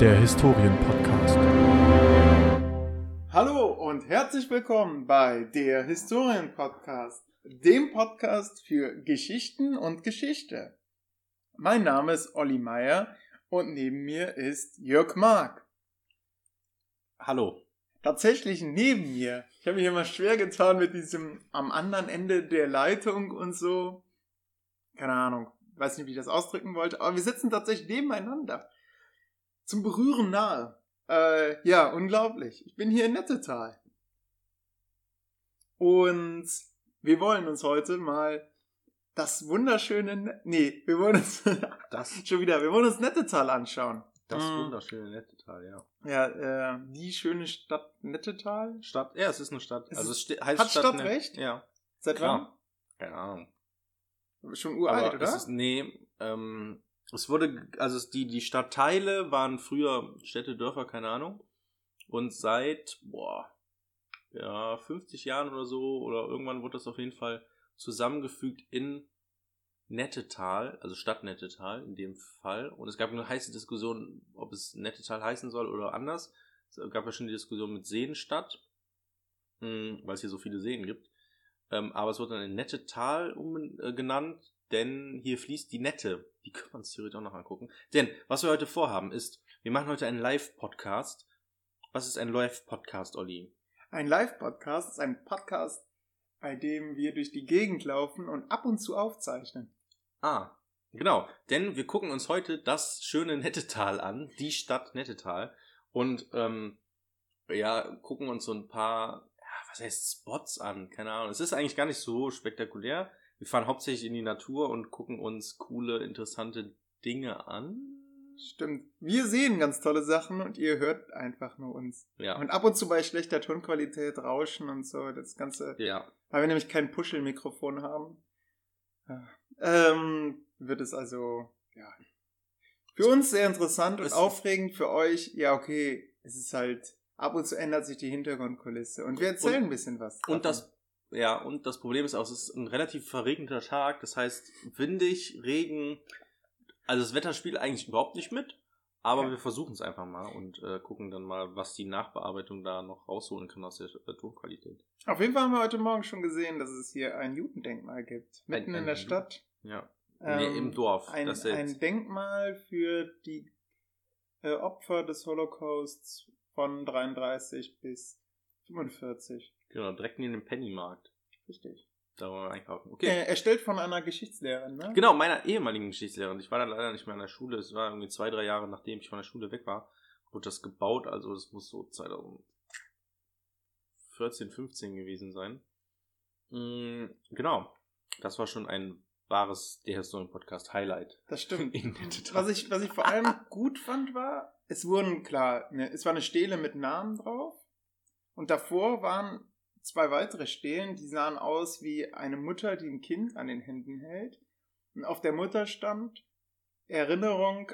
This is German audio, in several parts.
der Historienpodcast. Hallo und herzlich willkommen bei der Historienpodcast, dem Podcast für Geschichten und Geschichte. Mein Name ist Olli Meier und neben mir ist Jörg Mark. Hallo. Tatsächlich neben mir. Ich habe mich immer schwer getan mit diesem am anderen Ende der Leitung und so. Keine Ahnung, weiß nicht, wie ich das ausdrücken wollte, aber wir sitzen tatsächlich nebeneinander. Zum Berühren nahe. Äh, ja, unglaublich. Ich bin hier in Nettetal. Und wir wollen uns heute mal das wunderschöne, Ne- nee, wir wollen uns, Das, schon wieder, wir wollen uns Nettetal anschauen. das Mm. wunderschöne Nettetal, ja. Ja, äh, die schöne Stadt Nettetal. Stadt, ja, es ist eine Stadt. Es also es heißt hat Stadt Net- recht? Ja, Seit klar. Keine Ahnung. wann? Schon uralt, Aber oder? Es ist, nee, ähm, es wurde, also die, die Stadtteile waren früher Städte, Dörfer, keine Ahnung. Und seit, boah, ja, 50 Jahren oder so, oder irgendwann wurde das auf jeden Fall zusammengefügt in Nettetal, also Stadt Nettetal in dem Fall. Und es gab eine heiße Diskussion, ob es Nettetal heißen soll oder anders. Es gab ja schon die Diskussion mit Seenstadt, mh, weil es hier so viele Seen gibt. Ähm, aber es wurde dann in Nettetal äh, genannt, denn hier fließt die Nette. Die können wir uns theoretisch auch noch angucken. Denn was wir heute vorhaben ist, wir machen heute einen Live-Podcast. Was ist ein Live-Podcast, Olli? Ein Live-Podcast ist ein Podcast, bei dem wir durch die Gegend laufen und ab und zu aufzeichnen. Ah, genau. Denn wir gucken uns heute das schöne Nettetal an, die Stadt Nettetal. Und ähm, ja, gucken uns so ein paar, ja, was heißt Spots an? Keine Ahnung. Es ist eigentlich gar nicht so spektakulär. Wir fahren hauptsächlich in die Natur und gucken uns coole, interessante Dinge an. Stimmt. Wir sehen ganz tolle Sachen und ihr hört einfach nur uns. Ja. Und ab und zu bei schlechter Tonqualität Rauschen und so, das Ganze, Ja. weil wir nämlich kein Puschelmikrofon haben, ähm, wird es also, ja, für uns sehr interessant und aufregend, für euch, ja, okay, es ist halt, ab und zu ändert sich die Hintergrundkulisse und wir erzählen Und- ein bisschen was. Und davon. das, ja, und das Problem ist auch, es ist ein relativ verregneter Tag. Das heißt, windig, Regen. Also das Wetter spielt eigentlich überhaupt nicht mit. Aber Ja. wir versuchen es einfach mal und äh, gucken dann mal, was die Nachbearbeitung da noch rausholen kann aus der äh, Tonqualität. Auf jeden Fall haben wir heute Morgen schon gesehen, dass es hier ein Judendenkmal gibt, mitten ein in der Stadt. Ja. Ähm, nee, im Dorf. Ein, ein Denkmal für die äh, Opfer des Holocausts von 33 bis 45. genau, direkt neben dem Pennymarkt. Richtig. Da wollen wir einkaufen. Okay. Äh, erstellt von einer Geschichtslehrerin, ne? Genau, meiner ehemaligen Geschichtslehrerin. Ich war dann leider nicht mehr in der Schule. Es war irgendwie zwei, drei Jahre nachdem ich von der Schule weg war, wurde das gebaut. Also das muss so 2014, 15 gewesen sein. Mm, genau. Das war schon ein wahres Der Historien-Podcast Highlight. Das stimmt. Was ich, was ich vor allem gut fand, war, es wurden, klar, ne, es war eine Stele mit Namen drauf. Und davor waren zwei weitere Stelen, die sahen aus wie eine Mutter, die ein Kind an den Händen hält. Und auf der Mutter stand Erinnerung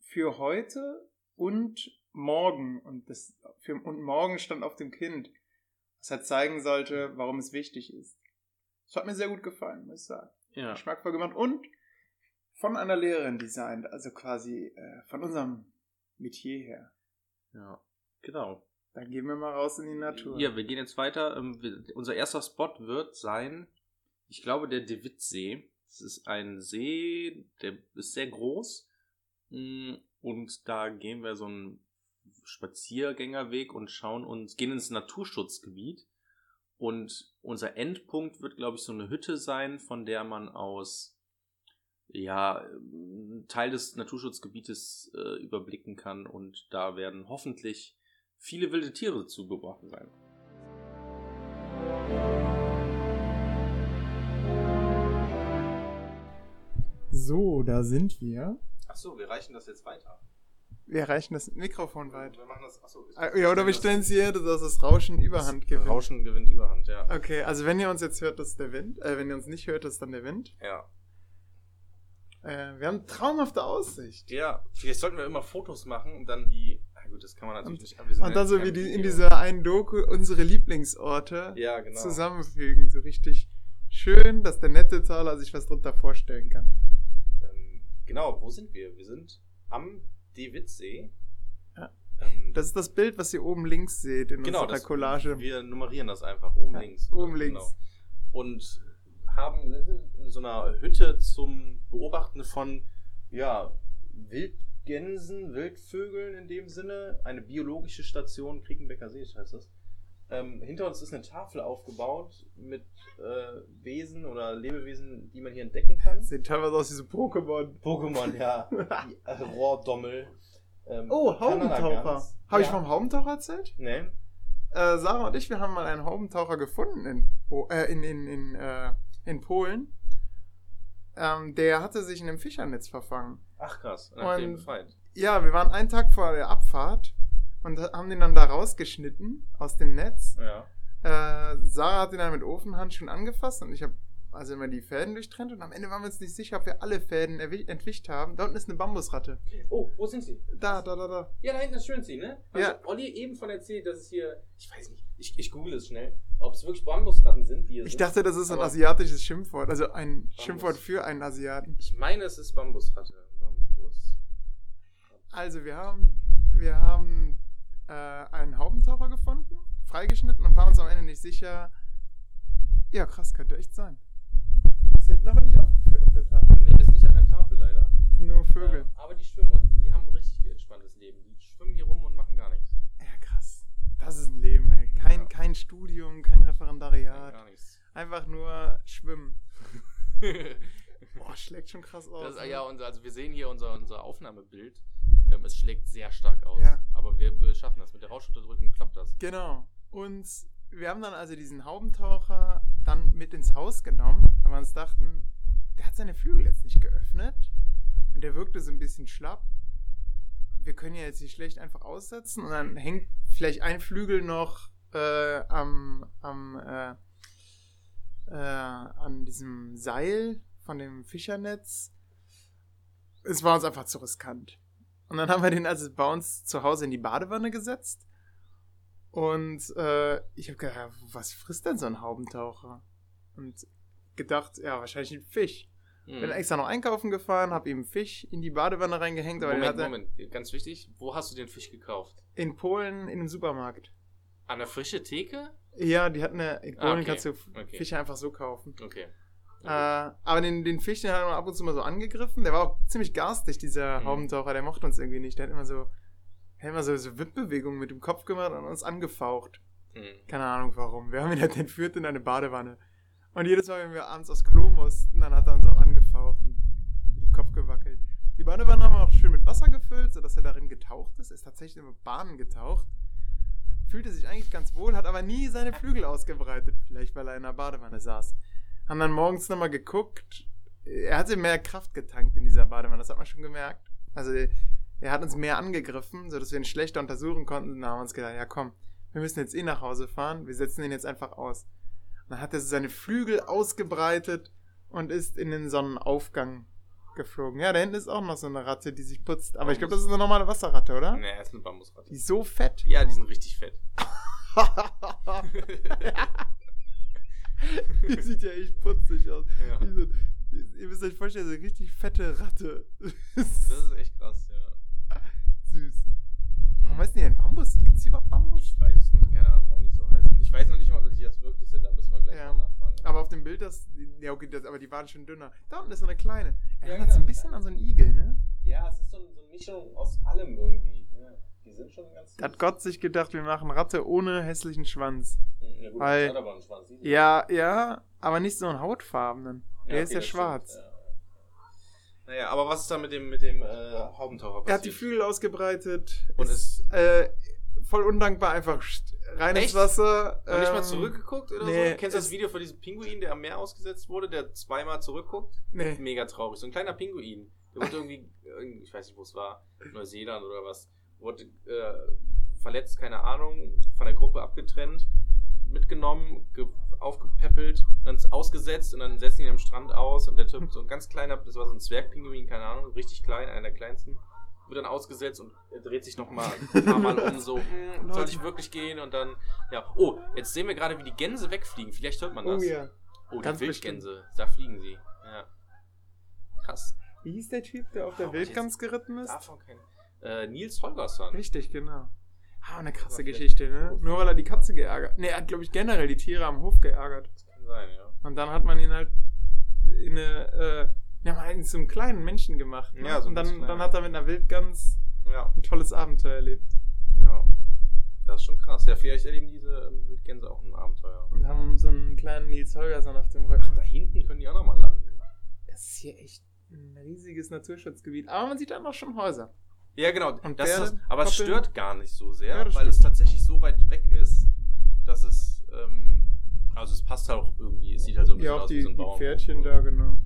für heute und morgen. Und, das, für, und morgen stand auf dem Kind. Was halt zeigen sollte, warum es wichtig ist. Das hat mir sehr gut gefallen, muss ich sagen Ja. geschmackvoll gemacht und von einer Lehrerin designt, also quasi äh, von unserem Metier her. ja. Genau. Dann gehen wir mal raus in die Natur. Ja, wir gehen jetzt weiter. Ähm, unser erster Spot wird sein, ich glaube, der De Witt-See. Das ist ein See, der ist sehr groß. Mm, Und da gehen wir so einen Spaziergängerweg und schauen uns, gehen ins Naturschutzgebiet. Und unser Endpunkt wird, glaube ich, so eine Hütte sein, von der man aus ja, einen Teil des Naturschutzgebietes äh, überblicken kann. Und da werden hoffentlich viele wilde Tiere zugebracht sein. So, da sind wir. Achso, wir reichen das jetzt weiter. Wir reichen das Mikrofon weit. Wir machen das, achso, Ah, Ja, oder wir stellen es hier, dass das Rauschen Überhand gewinnt. Rauschen gewinnt Überhand, ja. Okay, also wenn ihr uns jetzt hört, das ist der Wind. Äh, wenn ihr uns nicht hört, das ist dann der Wind. Ja. Äh, wir haben traumhafte Aussicht. Ja, vielleicht sollten wir immer Fotos machen und dann die. Gut, das kann man natürlich Und- nicht. aber wir sind Und dann ja so wie die, in dieser einen Doku unsere Lieblingsorte Ja, genau. zusammenfügen. So richtig schön, dass der nette Zahler sich was drunter vorstellen kann. Ähm, genau, wo sind wir? Wir sind am De Witt-See. Ähm, Das ist das Bild, was ihr oben links seht in genau, unserer das, Collage. wir nummerieren das einfach oben Ja, links. oben links. Genau. Und haben in so einer Hütte zum Beobachten von ja, Wildgänsen, Wildvögeln in dem Sinne. Eine biologische Station, Kriegenbecker See heißt das. Ähm, hinter uns ist eine Tafel aufgebaut mit äh, Wesen oder Lebewesen, die man hier entdecken kann. Sieht teilweise aus wie so Pokémon. Pokémon, ja. Die äh, Rohrdommel. Ähm, Oh, Haubentaucher. Habe ich Ja. vom Haubentaucher erzählt? Nee. Äh, Sarah und ich, wir haben mal einen Haubentaucher gefunden in, Bo äh, in, in, in, äh, in Polen. Ähm, der hatte sich in einem Fischernetz verfangen. Ach krass, dem Und- befreit. Ja, wir waren einen Tag vor der Abfahrt und haben den dann da rausgeschnitten aus dem Netz. Ja. Äh, Sarah hat ihn dann mit Ofenhandschuhen angefasst und ich habe also immer die Fäden durchtrennt und am Ende waren wir uns nicht sicher, ob wir alle Fäden entwischt haben. Da unten ist eine Bambusratte. Oh, wo sind sie? Da, da, da, da. Ja, da hinten ist Schönzi, ne? Also, Ja. Olli eben von erzählt, dass es hier, ich weiß nicht, ich, ich google es schnell, ob es wirklich Bambusratten sind, die hier Ich sind. dachte, das ist ein Aber- asiatisches Schimpfwort, also ein Bambus. Schimpfwort für einen Asiaten. Ich meine, es ist Bambusratte. Bambus. Also wir haben, wir haben äh, einen Haubentaucher gefunden, freigeschnitten und waren uns am Ende nicht sicher. Ja, krass, könnte echt sein. Ist hinten aber nicht aufgeführt auf der Tafel. Nee, ist nicht an der Tafel leider. Das sind nur Vögel. Äh, aber die schwimmen und die haben ein richtig entspanntes Leben. Die schwimmen hier rum und machen gar nichts. Ja, krass. Das ist ein Leben, ey. Kein, Ja. kein Studium, kein Referendariat. Gar nichts. Einfach nur schwimmen. Boah, schlägt schon krass aus. Das, ne? ja, und also wir sehen hier unser, unser Aufnahmebild. Ähm, es schlägt sehr stark aus. Ja. Aber wir, wir schaffen das. Mit der Rauschunterdrückung klappt das. Genau. Und wir haben dann also diesen Haubentaucher dann mit ins Haus genommen, weil wir uns dachten, der hat seine Flügel jetzt nicht geöffnet und der wirkte so ein bisschen schlapp. Wir können ja jetzt nicht schlecht einfach aussetzen und dann hängt vielleicht ein Flügel noch äh, am, am äh, äh, an diesem Seil von dem Fischernetz. Es war uns einfach zu riskant. Und dann haben wir den also bei uns zu Hause in die Badewanne gesetzt. Und äh, ich habe gedacht, was frisst denn so ein Haubentaucher? Und gedacht, ja, wahrscheinlich ein Fisch. Hm. Bin extra noch einkaufen gefahren, habe ihm Fisch in die Badewanne reingehängt, aber Moment, hatte Moment, ganz wichtig. Wo hast du den Fisch gekauft? in Polen in einem Supermarkt. An der frische Theke? Ja, die hatten eine, in Ah, Polen okay. kannst du Okay. Fische einfach so kaufen. Okay. Äh, aber den, den Fisch, den hat man ab und zu mal so angegriffen. Der war auch ziemlich garstig, dieser Mhm. Haubentaucher. Der mochte uns irgendwie nicht. Der hat immer so, hat immer so, so Wippbewegungen mit dem Kopf gemacht und uns angefaucht. Hm. Keine Ahnung warum. Wir haben ihn halt entführt in eine Badewanne. Und jedes Mal, wenn wir abends aufs Klo mussten, dann hat er uns auch angefaucht und mit dem Kopf gewackelt. Die Badewanne haben wir auch schön mit Wasser gefüllt, sodass er darin getaucht ist. Er ist tatsächlich mit Bahnen getaucht. Fühlte sich eigentlich ganz wohl, hat aber nie seine Flügel ausgebreitet. Vielleicht, weil er in der Badewanne saß. Haben dann morgens nochmal geguckt. Er hatte mehr Kraft getankt in dieser Badewanne, das hat man schon gemerkt. Also er hat uns mehr angegriffen, sodass wir ihn schlechter untersuchen konnten. Da haben wir uns gedacht, ja komm, wir müssen jetzt eh nach Hause fahren, wir setzen ihn jetzt einfach aus. Dann hat er seine Flügel ausgebreitet und ist in den Sonnenaufgang geflogen. Ja, da hinten ist auch noch so eine Ratte, die sich putzt. Aber ich glaube, das ist eine normale Wasserratte, oder? Nee, er ist eine Bambusratte. Die ist so fett. Ja, die sind richtig fett. die sieht ja echt putzig aus. Ja. So, ihr müsst euch vorstellen, so eine richtig fette Ratte. Das ist echt krass, ja. süß. Warum heißen die denn Bambus? Gibt es überhaupt Bambus? Ich weiß es nicht, keine Ahnung, warum die. Ich weiß noch nicht mal, ob die das wirklich sind, da müssen wir gleich Ja. mal nachfragen. Aber auf dem Bild, das, ja okay, das, aber die waren schon dünner. Da unten ist so eine kleine. Er Ja, erinnert so ein bisschen an so einen Igel, ne? Ja, es ist so, eine Mischung aus allem irgendwie. Ja, die sind schon ganz. Hat Gott sich gedacht, wir machen Ratte ohne hässlichen Schwanz. Ja, gut, Weil- hat aber einen Schwanz. Ja, ja, aber nicht so einen hautfarbenen. Der okay, ist ja das schwarz. stimmt, ja. Naja, aber was ist da mit dem, mit dem äh, Haubentaucher passiert? Er hat die Flügel ausgebreitet. Und ist äh, voll undankbar, einfach st- rein ins Echt? Wasser. Und nicht mal ähm, zurückgeguckt oder nee, so? Kennst du das Video von diesem Pinguin, der am Meer ausgesetzt wurde, der zweimal zurückguckt? Nee. Mega traurig. So ein kleiner Pinguin. Der wurde irgendwie, ich weiß nicht, wo es war, Neuseeland oder was, wurde äh, verletzt, keine Ahnung, von der Gruppe abgetrennt, mitgenommen, ge aufgepäppelt, dann ist ausgesetzt und dann setzen ihn am Strand aus und der Typ, so ein ganz kleiner, das war so ein Zwergpinguin, keine Ahnung, richtig klein, einer der kleinsten, wird dann ausgesetzt und er dreht sich nochmal ein paar Mal um, so, hm, soll ich wirklich gehen und dann, ja, oh, jetzt sehen wir gerade, wie die Gänse wegfliegen, vielleicht hört man das. Oh ja. Oh, die Ganz Wildgänse, da fliegen sie. Ja. Krass. Wie hieß der Typ, der auf der Oh, Wildgans geritten ist? Davon kein. Äh, Nils Holgersson. Richtig, genau. Ah, eine krasse Geschichte, ne? Nur weil er die Katze geärgert. Ne, er hat, glaube ich, generell die Tiere am Hof geärgert. Das kann sein, ja. Und dann hat man ihn halt in eine, äh, ja, mal in so einem kleinen Menschen gemacht. Ne? Ja, so Und dann, kleiner. dann hat er mit einer Wildgans Ja, ein tolles Abenteuer erlebt. ja. Das ist schon krass. Ja, vielleicht erleben diese ähm, Wildgänse auch ein Abenteuer. Und haben so einen kleinen Nils Holgersson auf dem Rücken. Ach, da hinten können die auch nochmal landen. Das ist hier echt ein riesiges Naturschutzgebiet. Aber man sieht dann auch schon Häuser. Ja, genau. Und das ist aber es stört gar nicht so sehr, Ja, weil stimmt. es tatsächlich so weit weg ist, dass es, ähm, also es passt halt auch irgendwie, es sieht halt so ein bisschen Ja, auch aus wie die, so ein die Bauernhof. Pferdchen da, genau.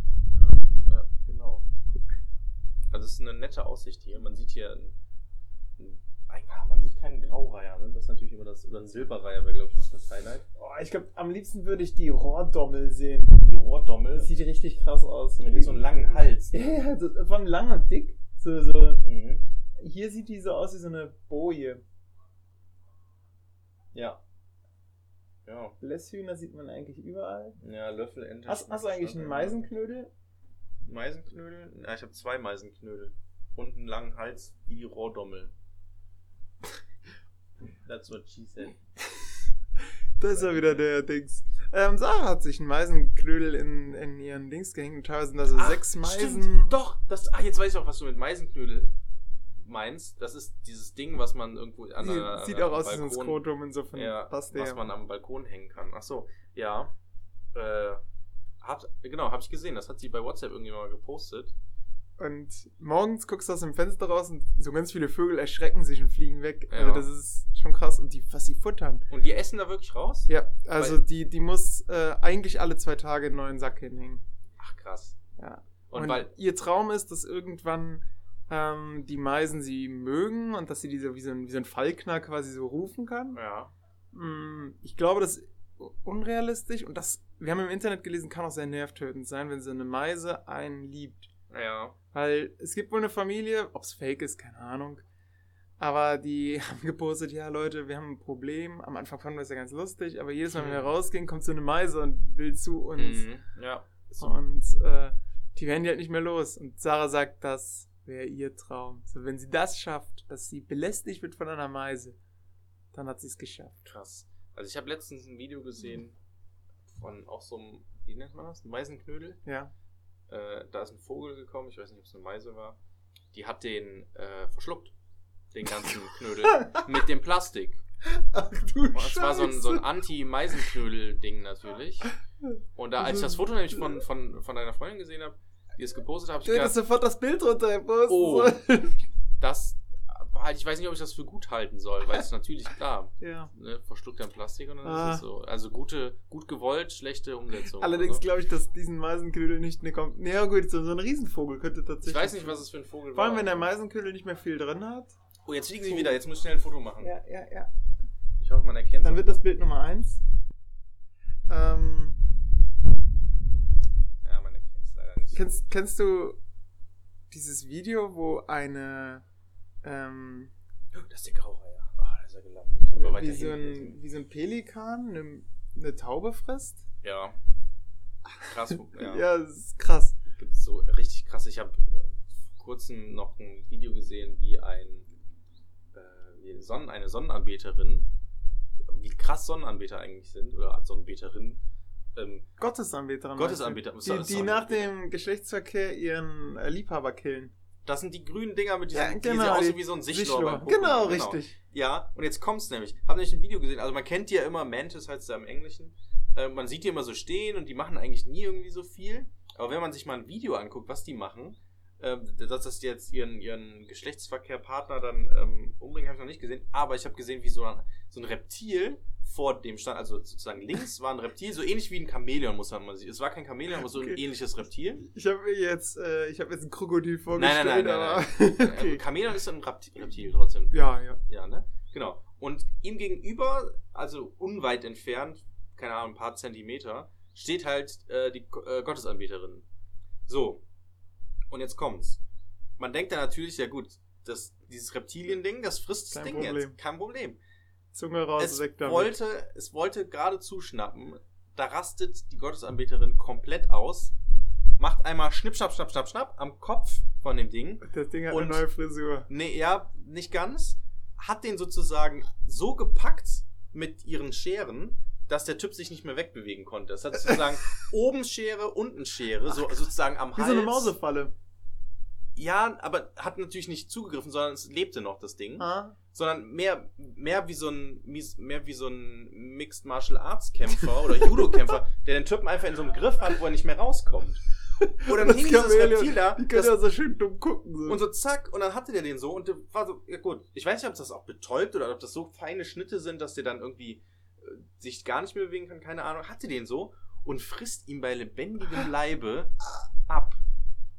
Ja. Also es ist eine nette Aussicht hier. Man sieht hier, ein, ein, ah, man sieht keinen Graureiher, ne? Das ist natürlich immer das, oder ein Silberreiher wäre, glaube ich, noch das Highlight. Oh, ich glaube, am liebsten würde ich die Rohrdommel sehen. Die Rohrdommel, Das sieht richtig krass aus. die hat so einen langen Hals. Ja, ja, so, vor allem lang und dick. So, so. Mhm. Hier sieht die so aus wie so eine Boje. Ja. Ja. Blässhühner sieht man eigentlich überall. Ja, Löffel, Ente. Hast, hast du eigentlich einen Meisenknödel? Meisenknödel? Ja, ich habe zwei Meisenknödel. Und einen langen Hals wie die Rohrdommel. That's what she said. Da ist ja wieder der Dings. Ähm, Sarah hat sich einen Meisenknödel in, in ihren Dings gehängt. Und teilweise sind da so Ach, sechs Meisen. Stimmt, doch, das, ach, jetzt weiß ich auch, was du mit Meisenknödel meinst. Das ist dieses Ding, was man irgendwo an einer, Sieht auch aus wie so ein Balkon- Skrotum, insofern ja, passt was der. man am Balkon hängen kann. Ach so, ja. Äh, hat, genau, habe ich gesehen. Das hat sie bei WhatsApp irgendjemand mal gepostet. Und morgens guckst du aus dem Fenster raus und so ganz viele Vögel erschrecken sich und fliegen weg. Ja. Also das ist schon krass. Und die, was sie futtern. Und die essen da wirklich raus? Ja, also Weil- die, die muss äh, eigentlich alle zwei Tage einen neuen Sack hinhängen. Ach krass. Ja. Und, Und, weil, ihr Traum ist, dass irgendwann ähm, die Meisen sie mögen und dass sie diese wie so ein, wie so ein Fallkner quasi so rufen kann. ja. Mm, Ich glaube, das ist unrealistisch und das, wir haben im Internet gelesen, kann auch sehr nervtötend sein, wenn so eine Meise einen liebt. Ja. Weil es gibt wohl eine Familie, ob es fake ist, keine Ahnung. Aber die haben gepostet, ja Leute, wir haben ein Problem. Am Anfang fanden wir es ja ganz lustig, aber jedes Mal, wenn wir Mhm. rausgehen, kommt so eine Meise und will zu uns. Mhm. Ja. Und äh, die werden die halt nicht mehr los. Und Sarah sagt, das wäre ihr Traum. So, wenn sie das schafft, dass sie belästigt wird von einer Meise, dann hat sie es geschafft. Krass. Also ich habe letztens ein Video gesehen von auch so einem, wie nennt man das? Meisenknödel. Ja. Äh, da ist ein Vogel gekommen, ich weiß nicht, ob es eine Meise war. Die hat den äh, verschluckt. Den ganzen Knödel. mit dem Plastik. Ach du es war so ein, so ein Anti-Meisenknödel-Ding natürlich. Und da, als ich das Foto nämlich von, von, von deiner Freundin gesehen habe, die es gepostet hat, habe ich gedacht, sofort das Bild runter Oh. das, halt, ich weiß nicht, ob ich das für gut halten soll, weil es natürlich klar, Ja. ne, verschluckt ein Plastik und dann Ah. ist es so. Also gute, gut gewollt, schlechte Umsetzung. Allerdings glaube ich, dass diesen Meisenknödel nicht eine kommt. Nee, ja gut, so, so ein Riesenvogel könnte tatsächlich. Ich weiß nicht, was es für ein Vogel Vor war. allem, wenn der Meisenknödel nicht mehr viel drin hat. Oh, jetzt fliegen sie wieder. Jetzt muss ich schnell ein Foto machen. Ja, ja, ja. Ich hoffe, man erkennt Dann wird das Bild Nummer 1. Ähm, Ja, man erkennt es leider nicht. kennst, kennst du dieses Video, wo eine ähm, Oh, Das ist der Graureiher. Ah, da ist er gelandet. Aber wie, so ein, wie so ein Pelikan eine, eine Taube frisst? Ja. Krass. Ja. Ja, das ist krass. Gibt's so richtig krass. Ich habe vor kurzem noch ein Video gesehen, wie ein äh, Sonnen, eine Sonnenanbeterin, wie krass Sonnenanbeter eigentlich sind, oder Sonnenbeterinnen, ähm, Gottesanbeterin. Gottesanbeter. Die, die nach dem Geschlechtsverkehr ihren äh, Liebhaber killen. Das sind die grünen Dinger mit diesen, Ja, die genau, sehen aussehen die wie so ein beim Pokémon. Genau, richtig. Ja, und jetzt kommt's nämlich. Hab nämlich ein Video gesehen. Also man kennt die ja immer, Mantis heißt ja im Englischen. Äh, man sieht die immer so stehen und die machen eigentlich nie irgendwie so viel. Aber wenn man sich mal ein Video anguckt, was die machen, äh, dass das jetzt ihren, ihren Geschlechtsverkehrpartner dann ähm, umbringen, habe ich noch nicht gesehen. Aber ich habe gesehen, wie so ein, so ein Reptil vor dem stand, also sozusagen links war ein Reptil, so ähnlich wie ein Chamäleon, muss man sehen. Es war kein Chamäleon, aber so ein Okay. ähnliches Reptil. Ich habe mir jetzt, äh, ich habe jetzt ein Krokodil Nein, vorgestellt, nein, nein, nein, nein. okay. Äh, Chamäleon ist ein Reptil, Reptil trotzdem. Ja, ja. Ja, ne? Genau. Und ihm gegenüber, also unweit entfernt, keine Ahnung, ein paar Zentimeter, steht halt äh, die äh, Gottesanbeterin. So. Und jetzt kommt's. Man denkt dann natürlich, ja gut, das, dieses Reptilien-Ding, das frisst das Kein Ding Problem. jetzt. Kein Problem. Zunge raus, Es weg damit. wollte, es wollte gerade zuschnappen. Da rastet die Gottesanbeterin komplett aus. Macht einmal schnipp, schnapp, schnapp, schnapp, schnapp am Kopf von dem Ding. das Ding hat und- eine neue Frisur. Nee, ja, nicht ganz. hat den sozusagen so gepackt mit ihren Scheren, dass der Typ sich nicht mehr wegbewegen konnte. Das hat sozusagen oben Schere, unten Schere, so sozusagen am Wie Hals. so eine Mausefalle. Ja, aber hat natürlich nicht zugegriffen, sondern es lebte noch das Ding. Ah. sondern mehr, mehr wie so ein, mehr wie so ein Mixed Martial Arts Kämpfer oder Judo-Kämpfer, der den Typen einfach in so einem Griff hat, wo er nicht mehr rauskommt. Oder dann Das hing dieses Reptil da, Die können ja so schön dumm gucken. So. und so zack, und dann hatte der den so und der war so, ja gut, ich weiß nicht, ob das auch betäubt oder ob das so feine Schnitte sind, dass der dann irgendwie äh, sich gar nicht mehr bewegen kann, keine Ahnung, hatte den so und frisst ihn bei lebendigem Leibe ab.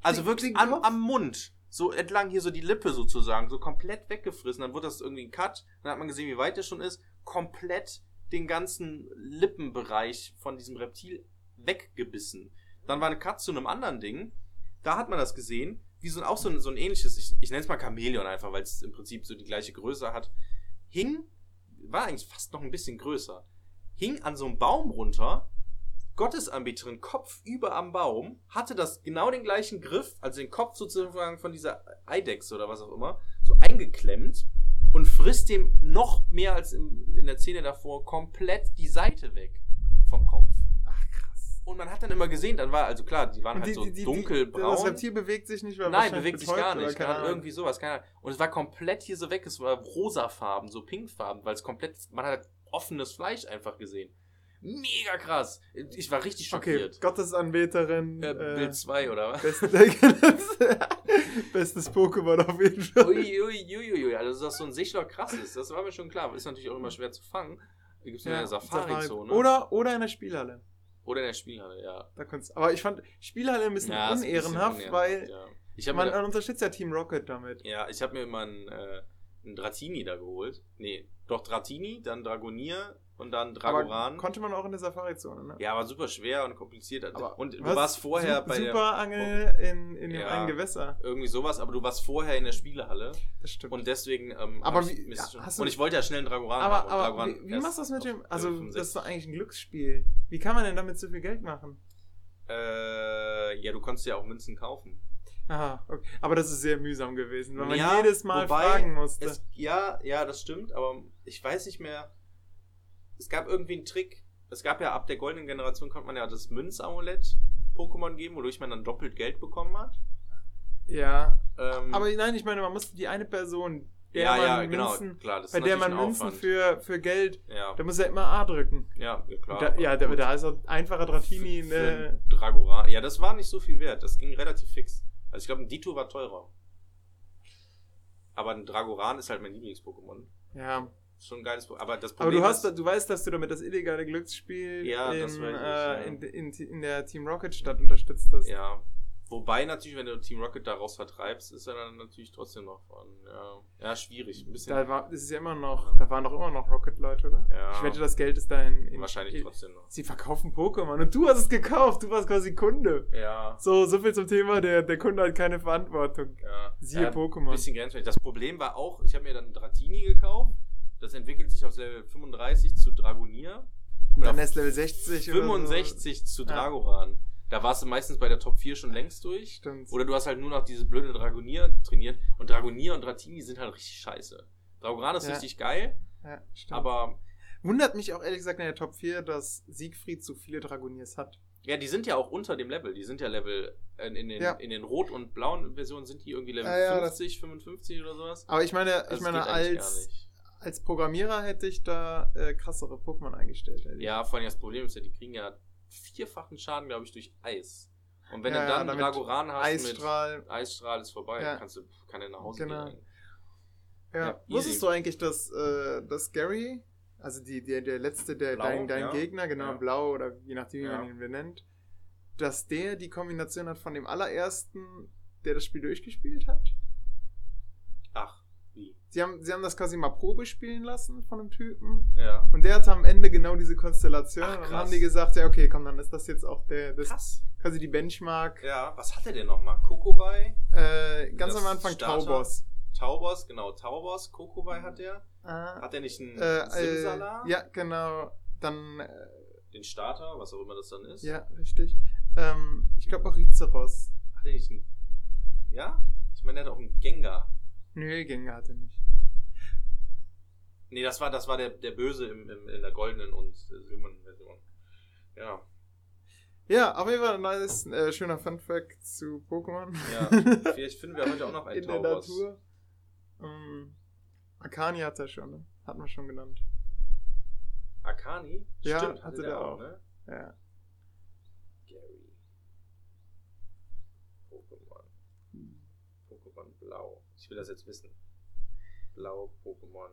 Also wirklich am, am Mund. So entlang hier so die Lippe sozusagen, so komplett weggefressen. Dann wurde das irgendwie ein Cut. Dann hat man gesehen, wie weit der schon ist. Komplett den ganzen Lippenbereich von diesem Reptil weggebissen. Dann war eine Cut zu einem anderen Ding. Da hat man das gesehen, wie so ein, auch so ein, so ein ähnliches, ich, ich nenne es mal Chamäleon einfach, weil es im Prinzip so die gleiche Größe hat. Hing, war eigentlich fast noch ein bisschen größer. Hing an so einem Baum runter, Gottesanbeterin Kopf über am Baum, hatte das genau den gleichen Griff, also den Kopf sozusagen von dieser Eidechse oder was auch immer, so eingeklemmt und frisst dem noch mehr als im, in der Szene davor komplett die Seite weg vom Kopf. Ach, krass. Und man hat dann immer gesehen, dann war, also klar, die waren halt die, so die, die, dunkelbraun. Das Reptil bewegt sich nicht, weil Nein, bewegt sich gar nicht. Ahnung. irgendwie sowas, keine Ahnung. Und es war komplett hier so weg, es war rosafarben, so pinkfarben, weil es komplett, man hat halt offenes Fleisch einfach gesehen. Mega krass. Ich war richtig Okay, schockiert. Gottesanbeterin. äh, äh, Bild 2, oder was? Best, Bestes Pokémon auf jeden Fall. Ui, ui, ui, ui, also dass so ein Sichtloch krass ist, das war mir schon klar. Ist natürlich auch immer schwer zu fangen. Da gibt es eine Safari-Zone. Oder, oder in der Spielhalle. Oder in der Spielhalle, ja. Da kannst, aber ich fand Spielhalle ein bisschen ja bisschen unehrenhaft, unehrenhaft, weil Ja. Ich habe man, man unterstützt ja Team Rocket damit. ja, ich hab mir immer einen, äh, einen Dratini da geholt. Nee, doch Dratini, dann Dragonier und dann Dragoran. Aber konnte man auch in der Safari-Zone, ne? Ja, war super schwer und kompliziert. Aber und du was? warst vorher Su- bei der, Superangel in, in dem Ja. einen Gewässer. irgendwie sowas, aber du warst vorher in der Spielehalle Das stimmt. und deswegen ähm, Aber wie- ja, hast du- und ich wollte ja schnell einen Dragoran haben. aber und aber Dragoran wie, wie machst du das mit dem. Also, 65. das ist doch eigentlich ein Glücksspiel. Wie kann man denn damit so viel Geld machen? Äh, ja, du konntest ja auch Münzen kaufen. Aha, okay. Aber das ist sehr mühsam gewesen, weil man Ja, jedes Mal fragen musste. Es, ja, ja, das stimmt, aber ich weiß nicht mehr. Es gab irgendwie einen Trick. Es gab ja ab der goldenen Generation konnte man ja das Münzamulett Pokémon geben, wodurch man dann doppelt Geld bekommen hat. ja. Ähm, Aber nein, ich meine, man musste die eine Person, der ja, man ja, genau, Münzen, klar, das bei der man Münzen für, für Geld, ja, da muss er immer A drücken. ja, ja, klar. Da, ja, da, da ist auch einfacher Dratini Für einen Dragoran. Ja, das war nicht so viel wert. Das ging relativ fix. Also ich glaube, ein Dito war teurer. Aber ein Dragoran ist halt mein Lieblings-Pokémon. Ja. Schon ein geiles Pokémon. Aber das Aber Problem du hast, ist, du weißt, dass du damit das illegale Glücksspiel Ja, in, ich, äh, ja. in, in, in der Team Rocket Stadt unterstützt hast. Ja. Wobei natürlich, wenn du Team Rocket daraus vertreibst, ist er dann natürlich trotzdem noch von. Ja, ja schwierig. Ein bisschen. Da war, das ist ja immer noch, da waren doch immer noch Rocket-Leute, oder? Ja. Ich wette, das Geld ist da in, in wahrscheinlich in, trotzdem noch. Sie verkaufen Pokémon und du hast es gekauft, du warst quasi Kunde. Ja. So, so viel zum Thema, der, der Kunde hat keine Verantwortung. ja. Siehe ja, Pokémon. Ein bisschen grenzwertig. Das Problem war auch, ich habe mir dann Dratini gekauft. Das entwickelt sich auf Level 35 zu Dragonier. Und dann erst Level 60 oder 65 zu Ja. Dragoran. Da warst du meistens bei der Top 4 schon längst durch. so. Stimmt. Oder du hast halt nur noch dieses blöde Dragonier trainiert. Und Dragonier und Dratini sind halt richtig scheiße. Dragoran ist Ja. richtig geil, ja, stimmt. aber Wundert mich auch ehrlich gesagt in der Top 4, dass Siegfried so viele Dragoniers hat. ja, die sind ja auch unter dem Level. Die sind ja Level, äh, in den, Ja. in den rot- und blauen Versionen sind die irgendwie Level Ja, ja, das- 50, 55 oder sowas. Aber ich meine, Also ich es meine als, nicht. Als Programmierer hätte ich da äh, krassere Pokémon eingestellt. hätte ich. Ja, vor allem das Problem ist ja, die kriegen ja vierfachen Schaden, glaube ich, durch Eis. Und wenn Ja, du ja, dann damit Dragoran hast Eisstrahl. mit Eisstrahl ist vorbei, Ja. kannst du, kann er nach Hause Genau. gehen. Ja. Ja, Wusstest du eigentlich, dass, äh, dass Gary, also die, der, der letzte, der, Blau, dein, dein ja. Gegner, genau, Ja. blau oder je nachdem, wie Ja. man ihn benennt, dass der die Kombination hat von dem allerersten, der das Spiel durchgespielt hat? Sie haben, sie haben das quasi mal Probe spielen lassen von einem Typen. Ja. Und der hatte am Ende genau diese Konstellation. Ach, und dann haben die gesagt, ja, okay, komm, dann ist das jetzt auch der, das Krass. quasi die Benchmark. Ja, was hat er denn nochmal? Kokobai? Äh, ganz Das am Anfang Starter. Taubos. Taubos, genau, Taubos, Kokobai hat er. Ah, Hat er nicht einen äh, Simsala? äh, ja, genau. Dann, äh, Den Starter, was auch immer das dann ist? ja, richtig. Ähm, ich glaube auch Rizeros. Hat er nicht einen. Ja? Ich meine, er hat auch einen Gengar. Nö, Gänge hatte nicht. Nee, das war, das war der, der Böse im, im, in der goldenen und äh, silbernen Version. Ja. Ja, auf jeden Fall ein nice, äh, schöner Funfact zu Pokémon. Ja, vielleicht finden wir heute auch noch einen In der. Natur. Ähm, Akani hat er schon, ne? Hat man schon genannt. Akani? Ja, Stimmt, hatte der auch. ne? Ja. Gary. Pokémon. Pokémon Blau. Ich will das jetzt wissen. Blau Pokémon.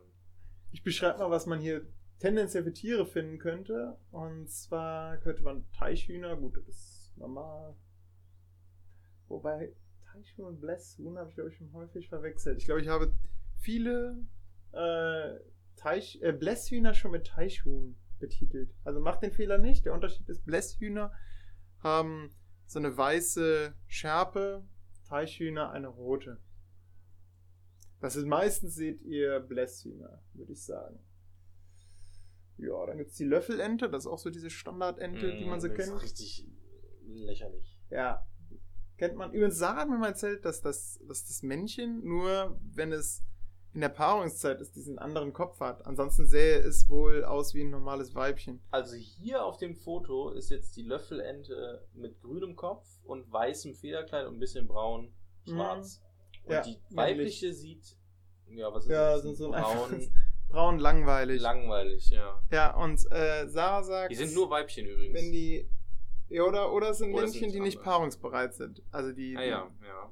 Ich beschreibe mal, was man hier tendenziell für Tiere finden könnte. Und zwar könnte man Teichhühner, gut, das ist normal. Wobei, Teichhuhn und Blässhuhn habe ich, glaube ich, schon häufig verwechselt. Ich glaube, ich habe viele äh, Teich, äh, Blässhühner schon mit Teichhuhn betitelt. Also macht den Fehler nicht. Der Unterschied ist, Blässhühner haben so eine weiße Schärpe, Teichhühner eine rote. Das ist meistens seht ihr Blässhühner, würde ich sagen. Ja, dann gibt es die Löffelente, das ist auch so diese Standardente, die man so Mm, das kennt. Ist richtig lächerlich. Ja, kennt man. Übrigens sagen wir mal erzählt, dass das, dass das Männchen nur, wenn es in der Paarungszeit ist, diesen anderen Kopf hat. Ansonsten sähe es wohl aus wie ein normales Weibchen. Also hier auf dem Foto ist jetzt die Löffelente mit grünem Kopf und weißem Federkleid und ein bisschen braun, schwarz. Und. Ja, die weibliche sieht, ja, was ist Ja, das? so, so braun, braun langweilig. langweilig, ja. ja, und äh, Sarah sagt, Die sind nur Weibchen übrigens. wenn die. Ja, oder, oder es sind Oder Männchen, sind die nicht paarungsbereit sind. Also die. ah ja, ja.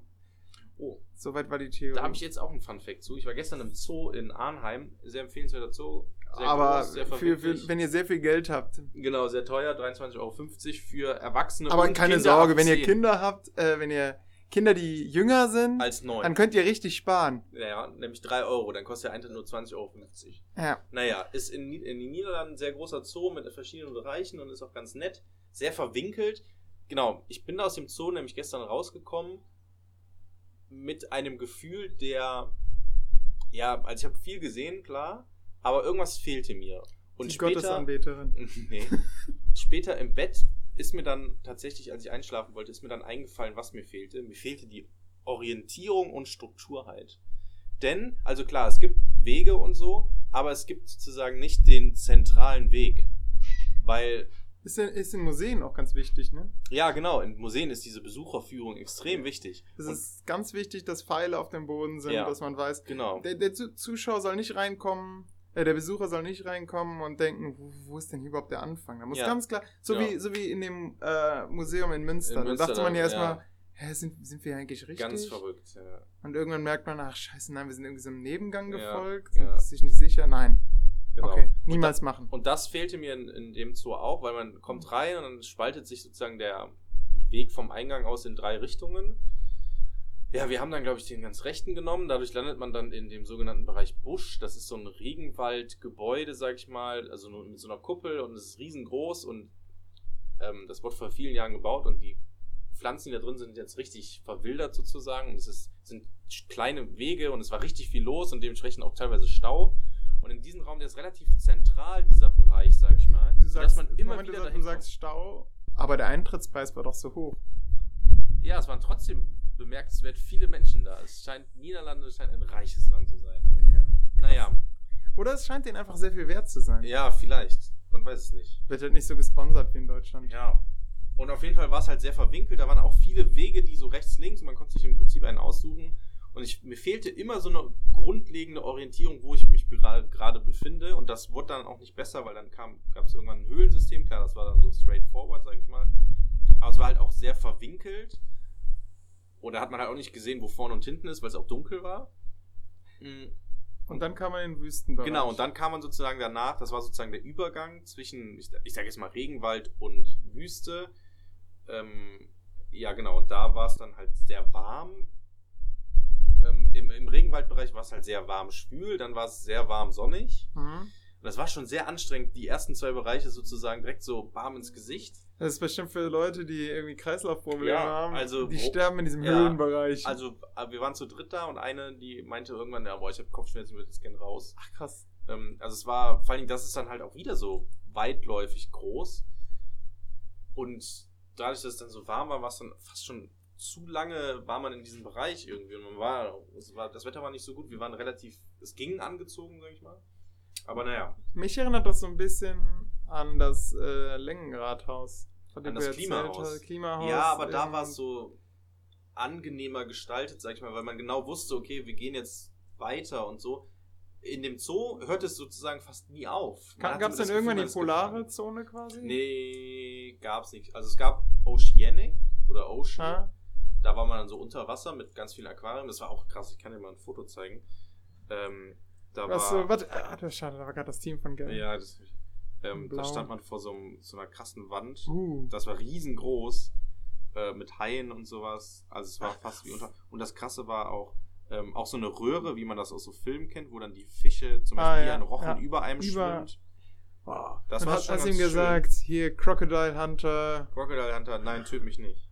Oh, Soweit war die Theorie. da habe ich jetzt auch einen Fun-Fact zu. Ich war gestern im Zoo in Arnheim. Sehr empfehlenswerter Zoo. Sehr Aber groß, sehr für, für, wenn ihr sehr viel Geld habt. Genau, sehr teuer, 23,50 Euro für Erwachsene Aber keine Kinder Sorge, wenn ihr 10. Kinder habt, äh, wenn ihr Kinder, die jünger sind, Als neun. dann könnt ihr richtig sparen. Ja, nämlich 3 Euro. Dann kostet der Eintritt nur 20,50 Euro. Ja. Naja, ist in, in den Niederlanden ein sehr großer Zoo mit verschiedenen Bereichen und ist auch ganz nett. Sehr verwinkelt. Genau, ich bin da aus dem Zoo nämlich gestern rausgekommen mit einem Gefühl der, ja, also ich habe viel gesehen, klar, aber irgendwas fehlte mir. Und die später, Gottesanbeterin. nee, später im Bett ist mir dann tatsächlich, als ich einschlafen wollte, ist mir dann eingefallen, was mir fehlte. Mir fehlte die Orientierung und Strukturheit. Denn, also klar, es gibt Wege und so, aber es gibt sozusagen nicht den zentralen Weg. Weil, Ist in, ist in Museen auch ganz wichtig, ne? ja genau, in Museen ist diese Besucherführung extrem wichtig. Es ist ganz wichtig, dass Pfeile auf dem Boden sind, Ja. dass man weiß, Genau. der, der Zu- Zuschauer soll nicht reinkommen, äh, der Besucher soll nicht reinkommen und denken, wo, wo ist denn hier überhaupt der Anfang? Da muss Ja. ganz klar, so, Ja. wie, so wie in dem äh, Museum in Münster. In da Münster, dachte man ja ja. erstmal, hä, sind, sind wir eigentlich richtig? Ganz verrückt. Ja. Und irgendwann merkt man, ach scheiße, nein, wir sind irgendwie so einem Nebengang Ja, gefolgt, ja. sind sich nicht sicher, nein. Genau. Okay, Und niemals machen. Und das fehlte mir in, in dem Zoo auch, weil man kommt rein und dann spaltet sich sozusagen der Weg vom Eingang aus in drei Richtungen. Ja, wir haben dann, glaube ich, den ganz rechten genommen. Dadurch landet man dann in dem sogenannten Bereich Busch. Das ist so ein Regenwaldgebäude, sag ich mal, also mit so einer Kuppel und es ist riesengroß und ähm, das wurde vor vielen Jahren gebaut und die Pflanzen, die da drin sind, sind jetzt richtig verwildert sozusagen. Und es ist, sind kleine Wege und es war richtig viel los und dementsprechend auch teilweise Stau. Und in diesem Raum, der ist relativ zentral, dieser Bereich, sag ich mal, Du sagst, man immer Moment, wieder du, dahin du sagst Stau, aber der Eintrittspreis war doch so hoch. Ja, es waren trotzdem bemerkenswert viele Menschen da. Es scheint, Niederlande scheint ein reiches Land zu sein. Naja, Oder es scheint denen einfach sehr viel wert zu sein. ja, vielleicht. Man weiß es nicht. Wird halt nicht so gesponsert wie in Deutschland. Ja. Und auf jeden Fall war es halt sehr verwinkelt. Da waren auch viele Wege, die so rechts, links man konnte sich im Prinzip einen aussuchen. Und ich, mir fehlte immer so eine grundlegende Orientierung, wo ich mich gerade gerade befinde. Und das wurde dann auch nicht besser, weil dann gab es irgendwann ein Höhlensystem. Klar, das war dann so straightforward, sag ich mal. Aber es war halt auch sehr verwinkelt. Oder hat man halt auch nicht gesehen, wo vorne und hinten ist, weil es auch dunkel war. Mm, Und dann kam man in den Wüstenbereich. Genau, und dann kam man sozusagen danach, das war sozusagen der Übergang zwischen, ich, ich sage jetzt mal Regenwald und Wüste. Ähm, ja, genau, und da war es dann halt sehr warm. Ähm, im, Im Regenwaldbereich war es halt sehr warm schwül, dann war es sehr warm sonnig. Mhm. Und das war schon sehr anstrengend, die ersten zwei Bereiche sozusagen direkt so warm ins Gesicht. Das ist bestimmt für Leute, die irgendwie Kreislaufprobleme Ja, haben. also die wo- sterben in diesem Ja, Höhlenbereich. Also, äh, wir waren zu dritt da und eine, die meinte irgendwann, ja, boah, ich habe Kopfschmerzen, ich würde jetzt gerne raus. Ach krass. Ähm, also es war, vor allen Dingen, das ist dann halt auch wieder so weitläufig groß. Und dadurch, dass es dann so warm war, war es dann fast schon zu lange, war man in diesem Bereich irgendwie. Und man war, war, das Wetter war nicht so gut, wir waren relativ, es ging angezogen, sag ich mal. Aber naja, Mich erinnert das so ein bisschen an das äh, Längenradhaus. von dem An das Klimahaus. Klimahaus. ja, aber da in- war es so angenehmer gestaltet, sag ich mal, weil man genau wusste, okay, wir gehen jetzt weiter und so. In dem Zoo hört es sozusagen fast nie auf. Gab es denn irgendwann die ist polare. Zone quasi? Nee, gab's nicht. Also es gab Oceanic oder Ocean. Ah, Da war man dann so unter Wasser mit ganz vielen Aquarien. Das war auch krass. Ich kann dir mal ein Foto zeigen. Ähm, da was, war, so, warte, ah, das ist schade, da war gerade das Team von Gary. ja, das, ähm, da stand man vor so, einem, so einer krassen Wand. Uh, Das war riesengroß äh, mit Haien und sowas. Also es war fast wie unter. Und das Krasse war auch ähm, auch so eine Röhre, wie man das aus so Filmen kennt, wo dann die Fische zum Ah, Beispiel wie ja, ein Rochen ja. über einem Über- schwimmt. Boah, das war hast, schon hast ihm gesagt, hier Crocodile Hunter. Schön. Crocodile Hunter, nein, töt mich nicht.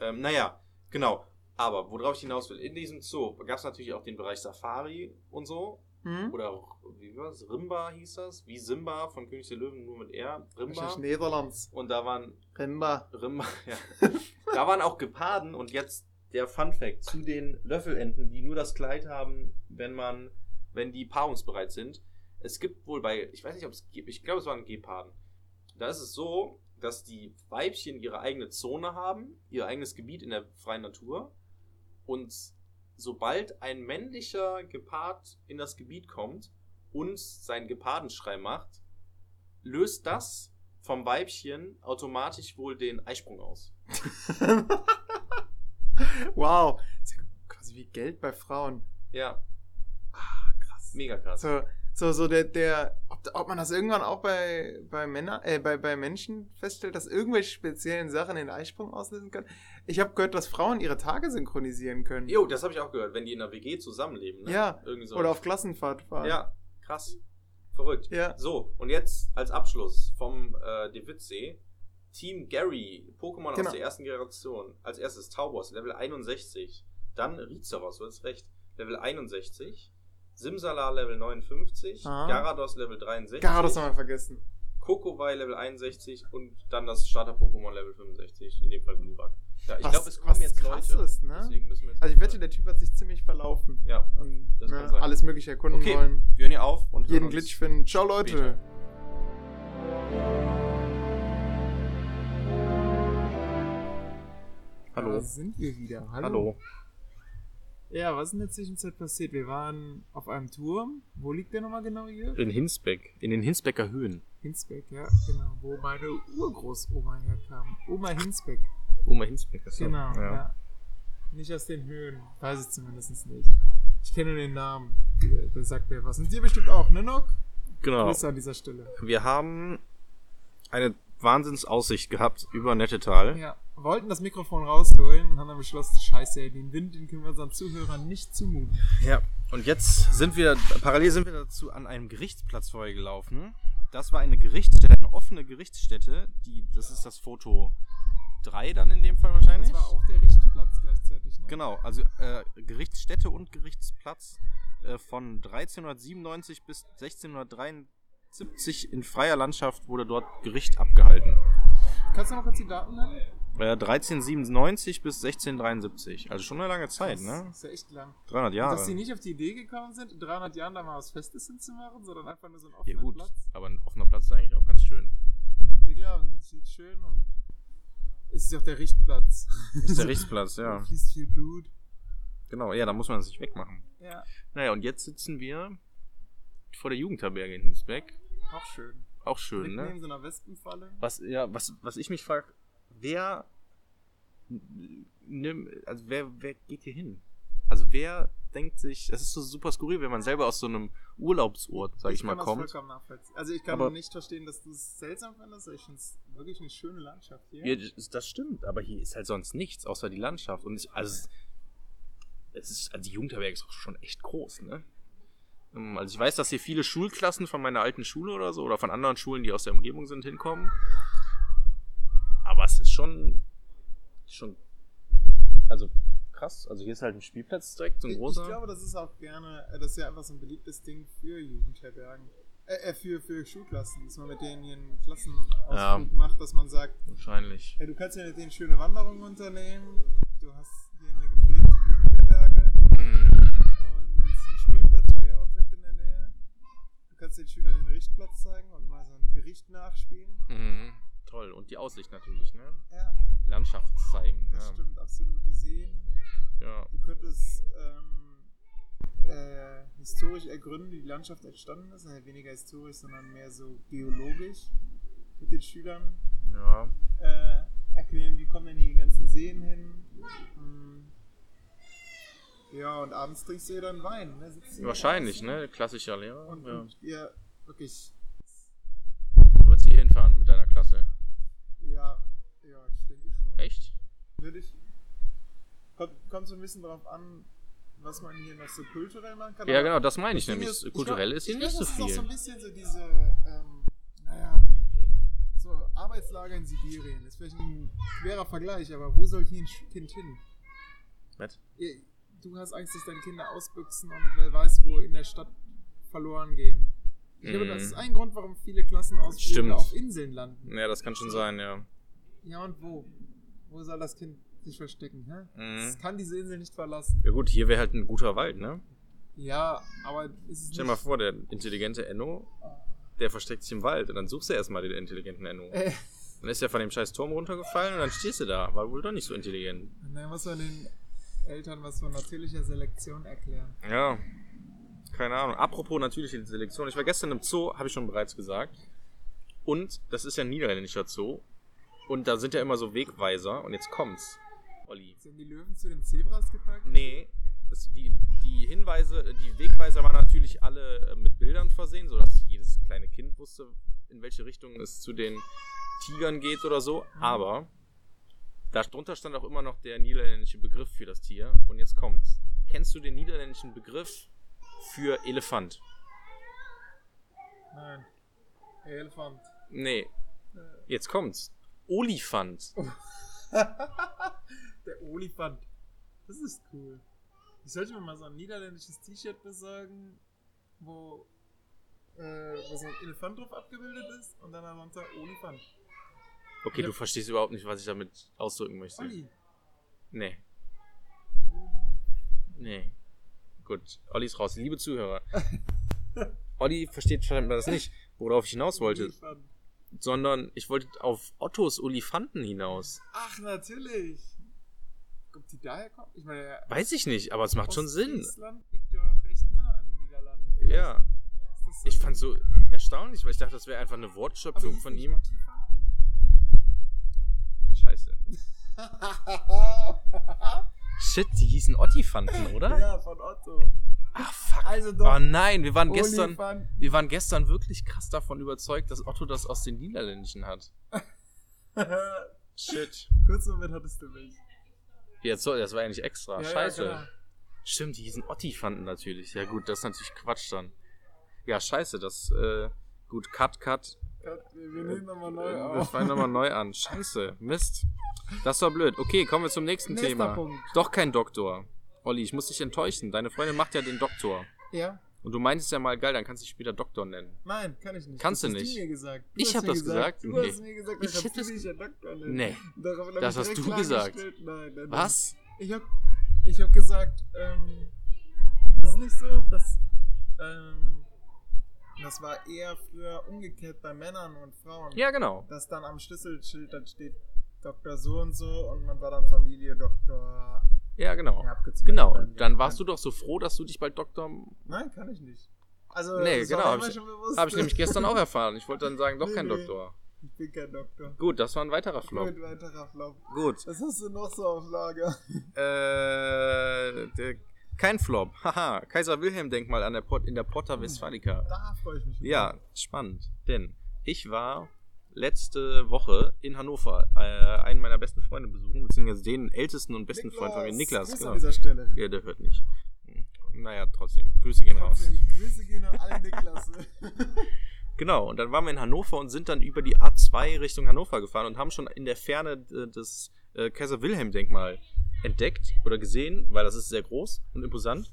Ähm, naja, genau. Aber worauf ich hinaus will, in diesem Zoo gab es natürlich auch den Bereich Safari und so. Hm? Oder auch, wie war das? Rimba hieß das? Wie Simba von König der Löwen, nur mit R. Rimba. Wahrscheinlich Niederlands. Und da waren Rimba. Rimba, ja. da waren auch Geparden und jetzt der Fun Fact zu den Löffelenten, die nur das Kleid haben, wenn man, wenn die paarungsbereit sind. Es gibt wohl bei, ich weiß nicht, ob es gibt, ich glaube, es waren Geparden. Da ist es so, dass die Weibchen ihre eigene Zone haben, ihr eigenes Gebiet in der freien Natur. Und sobald ein männlicher Gepard in das Gebiet kommt und seinen Gepardenschrei macht, löst das vom Weibchen automatisch wohl den Eisprung aus. wow. Das ist ja quasi wie Geld bei Frauen. Ja, Ah, krass. mega krass. So, so, so der, der, ob, man das irgendwann auch bei, bei Männern, äh, bei, bei Menschen feststellt, dass irgendwelche speziellen Sachen den Eisprung auslösen können. Ich habe gehört, dass Frauen ihre Tage synchronisieren können. Jo, das habe ich auch gehört, wenn die in einer WG zusammenleben. Ne? Ja, so. Oder auf Klassenfahrt fahren. Ja, krass. Verrückt. Ja. So, und jetzt als Abschluss vom äh, Dewitzsee. Team Gary, Pokémon Genau. aus der ersten Generation. Als erstes Taubos, Level 61. Dann Rizeros, du hast recht, Level 61. Simsala, Level 59. Aha. Garados, Level 63. Garados haben wir vergessen. Kokowai, Level 61. Und dann das Starter-Pokémon, Level 65. In dem Fall Glurak. Ja, ich glaube, es kommen jetzt Leute. ist, ne? Deswegen müssen wir jetzt Also ich wette, der Typ hat sich ziemlich verlaufen. Ja, Und Das ne, kann sein. alles mögliche erkunden Okay. wollen. wir hören hier auf und hören Jeden Glitch finden. Ciao, Leute. später. Hallo. Da sind wir wieder. Hallo. Hallo. Ja, was ist in der Zwischenzeit passiert? Wir waren auf einem Turm. Wo liegt der nochmal genau hier? In Hinsbeck, in den Hinsbecker Höhen. Hinsbeck, ja, genau. Wo meine Urgroßoma herkam. Oma Hinsbeck. Oma Hinsbeck ist Genau, ja. ja. Nicht aus den Höhen. Weiß ich zumindest nicht. Ich kenne nur den Namen. Der, der sagt mir was. Und dir bestimmt auch, ne, Nock? Genau. Grüße an dieser Stelle. Wir haben eine Wahnsinnsaussicht gehabt über Nettetal. Ja, wollten das Mikrofon rausholen und haben dann beschlossen, scheiße, ey, den Wind, den können wir unseren Zuhörern nicht zumuten. Ja. Und jetzt sind wir, parallel sind wir dazu an einem Gerichtsplatz vorbeigelaufen. Das war eine Gerichtsstätte, eine offene Gerichtsstätte. Die, das ist das Foto 3 dann in dem Fall wahrscheinlich. Das war auch der Richtplatz gleichzeitig, ne? Genau, also äh, Gerichtsstätte und Gerichtsplatz äh, von 1397 bis 1673 in freier Landschaft wurde dort Gericht abgehalten. Kannst du noch kurz die Daten nennen? Äh, 1397 bis 1673, also schon eine lange Zeit, Das ne? ist ja echt lang. 300 Jahre. Dass sie nicht auf die Idee gekommen sind, in 300 Jahren da mal was Festes hinzumachen, sondern einfach nur so einen offenen ja gut, Platz. aber ein offener Platz ist eigentlich auch ganz schön. Ja klar, und sieht schön und es ist ja auch der Richtplatz. Ist der Gerichtsplatz, Da ja. fließt viel Blut. Genau, ja, da muss man sich wegmachen. Ja, Naja, und jetzt sitzen wir vor der Jugendherberge in Hinsbeck. auch schön. Auch schön, Mitten ne? neben so einer Wespenfalle. Was, ja, was, was ich mich frage, wer, nimm, also wer, wer geht hier hin? Also wer denkt sich, es ist so super skurril, wenn man selber aus so einem Urlaubsort, sag ich, mal, kann das kommt. Also ich kann Aber- nicht verstehen, dass du es seltsam findest. Ich finde es wirklich eine schöne Landschaft hier. Ja, das, das stimmt, aber hier ist halt sonst nichts, außer die Landschaft. Und ich, also, es ist, also die Jugendherberge ist auch schon echt groß, ne? Ähm, Also ich weiß, dass hier viele Schulklassen von meiner alten Schule oder so, oder von anderen Schulen, die aus der Umgebung sind, hinkommen. Aber es ist schon, schon, also krass. Also hier ist halt ein Spielplatz direkt, so ein Ich- großer. Ich glaube, das ist auch gerne, äh, das ist ja einfach so ein beliebtes Ding für Jugendherbergen. Äh, äh, für, für Schulklassen, dass man mit denen hier einen Klassenausflug Ja. macht, dass man sagt, Wahrscheinlich. hey, du kannst ja mit denen schöne Wanderungen unternehmen, du hast kannst den Schülern den Richtplatz zeigen und mal so ein Gericht nachspielen. Mhm. Toll. Und die Aussicht natürlich, ne? Ja, Landschaft zeigen. das ja. stimmt absolut. Die Seen. ja. Du könntest ähm, äh, historisch ergründen, wie die Landschaft entstanden ist. Also weniger historisch, sondern mehr so geologisch mit den Schülern. Ja. Äh, erklären, wie kommen denn hier die ganzen Seen hin. Hm. Ja, und abends trinkst du ja dann Wein. Ne? Wahrscheinlich, ne? Klassischer Lehrer. Und, ja. und ihr wirklich, Du wolltest hier hinfahren mit deiner Klasse. ja, ja, ich denke schon. Echt? Würde ich. Kommt, kommt so ein bisschen drauf an, was man hier noch so kulturell machen kann. Ja, genau, das meine ich das nämlich. ich Kulturell glaub- ist hier ich nicht so das ist auch so ein viel. bisschen so diese, ähm, naja, so Arbeitslager in Sibirien. Ist vielleicht ein schwerer Vergleich, aber wo soll hier ein Kind hin? Was? Du hast Angst, dass deine Kinder ausbüchsen und wer weiß, wo in der Stadt verloren gehen. Ich glaube, das ist Mhm. ein Grund, warum viele Klassen aus auf Inseln landen. Ja, das kann schon sein, ja. Ja, und wo? Wo soll das Kind sich verstecken? Hä? Mhm. Es kann diese Insel nicht verlassen. Ja gut, hier wäre halt ein guter Wald, ne? Ja, aber ist es Stell dir mal vor, der intelligente Enno, der versteckt sich im Wald und dann suchst du erstmal den intelligenten Enno. Äh, Dann ist er von dem scheiß Turm runtergefallen und dann stehst du da. War wohl doch nicht so intelligent. dann muss man den Eltern was von natürlicher Selektion erklären. Ja. Keine Ahnung. Apropos natürliche Selektion. Ich war gestern im Zoo, habe ich schon bereits gesagt. Und das ist ja ein niederländischer Zoo. Und da sind ja immer so Wegweiser. Und jetzt kommt's. Olli. Sind die Löwen zu den Zebras gepackt? Nee, das, die, die Hinweise, die Wegweiser waren natürlich alle äh, mit Bildern versehen, sodass jedes kleine Kind wusste, in welche Richtung es zu den Tigern geht oder so. Aber darunter stand auch immer noch der niederländische Begriff für das Tier. Und jetzt kommt's. Kennst du den niederländischen Begriff für Elefant? Nein. Elefant. Nee. Jetzt kommt's. Olifant. Der Olifant. Das ist cool. Ich sollte mir mal so ein niederländisches T-Shirt besorgen, wo, äh, wo so ein Elefant drauf abgebildet ist und dann darunter Olifant. Okay, du verstehst überhaupt nicht, was ich damit ausdrücken möchte. Olli. Nee. Nee. Gut, Olli ist raus. Liebe Zuhörer. Olli versteht scheinbar das nicht, worauf ich hinaus wollte. Sondern ich wollte auf Ottos Olifanten hinaus. Ach, natürlich. Ob die daher kommt? Ich meine, der Weiß ich nicht, aber es macht schon Sinn. Liegt ja auch recht nah an den Niederlanden. Ja. Ich fand's so erstaunlich, weil ich dachte, das wäre einfach eine Wortschöpfung von ihm. Ottifanten? Scheiße. Shit, die hießen Ottifanten, oder? ja, von Otto. Ach, fuck. Also doch. Oh nein, wir waren gestern. Olifanten. Wir waren gestern wirklich krass davon überzeugt, dass Otto das aus den Niederländischen hat. Shit. Kurz Moment hattest du mich. Jetzt soll, das war ja nicht extra. Ja, Scheiße. Ja, genau. Stimmt, die hießen Ottifanten natürlich. Ja gut, das ist natürlich Quatsch dann. Ja, scheiße, das, äh, gut, cut, cut. Wir, wir nehmen nochmal neu Wir auf. fangen nochmal neu an. Scheiße, Mist. Das war blöd. Okay, kommen wir zum nächsten Nächster Thema. Punkt. Doch kein Doktor. Olli, ich muss dich enttäuschen. Deine Freundin macht ja den Doktor. Ja? Und du meintest ja mal, geil, dann kannst du dich später Doktor nennen. Nein, kann ich nicht. Kannst das du nicht. Du Ich hab mir das gesagt? Du Nee. hast mir gesagt, Ich dann hätte kannst es- du dich ja Doktor nennen. Nee. Darauf hab Das ich hast du gesagt. Nein, nein. Was? Ich hab, ich hab gesagt, ähm, das ist nicht so, dass, ähm, das war eher früher umgekehrt bei Männern und Frauen. Ja, genau. Dass dann am Schlüsselschild dann steht Doktor so und so und man war dann Familie Doktor. Ja, genau. Ja, Genau. Und dann warst du doch so froh, dass du dich bald Doktor. Nein, kann ich nicht. Also, Nee, genau, hab mir ich-. Habe ich nämlich gestern auch erfahren. Ich wollte dann sagen, doch Nee, kein nee. Doktor. Ich bin kein Doktor. Gut, das war ein weiterer Flop. Gut, weiterer Flop. Gut. Was hast du noch so auf Lager? Äh, der, kein Flop. Haha. Kaiser Wilhelm Denkmal an der Port, in der Porta Westfalica. Da freue ich mich. Ja, spannend. Denn ich war letzte Woche in Hannover äh, einen meiner besten Freunde besuchen, beziehungsweise den ältesten und besten Freund von mir, Niklas. Grüße Genau. an dieser Stelle. Ja, der hört nicht. Hm. Naja, trotzdem. Grüße gehen raus. Grüße gehen an alle Niklasse. Genau, und dann waren wir in Hannover und sind dann über die A2 Richtung Hannover gefahren und haben schon in der Ferne äh, das äh, Kaiser Wilhelm Denkmal entdeckt oder gesehen, weil das ist sehr groß und imposant.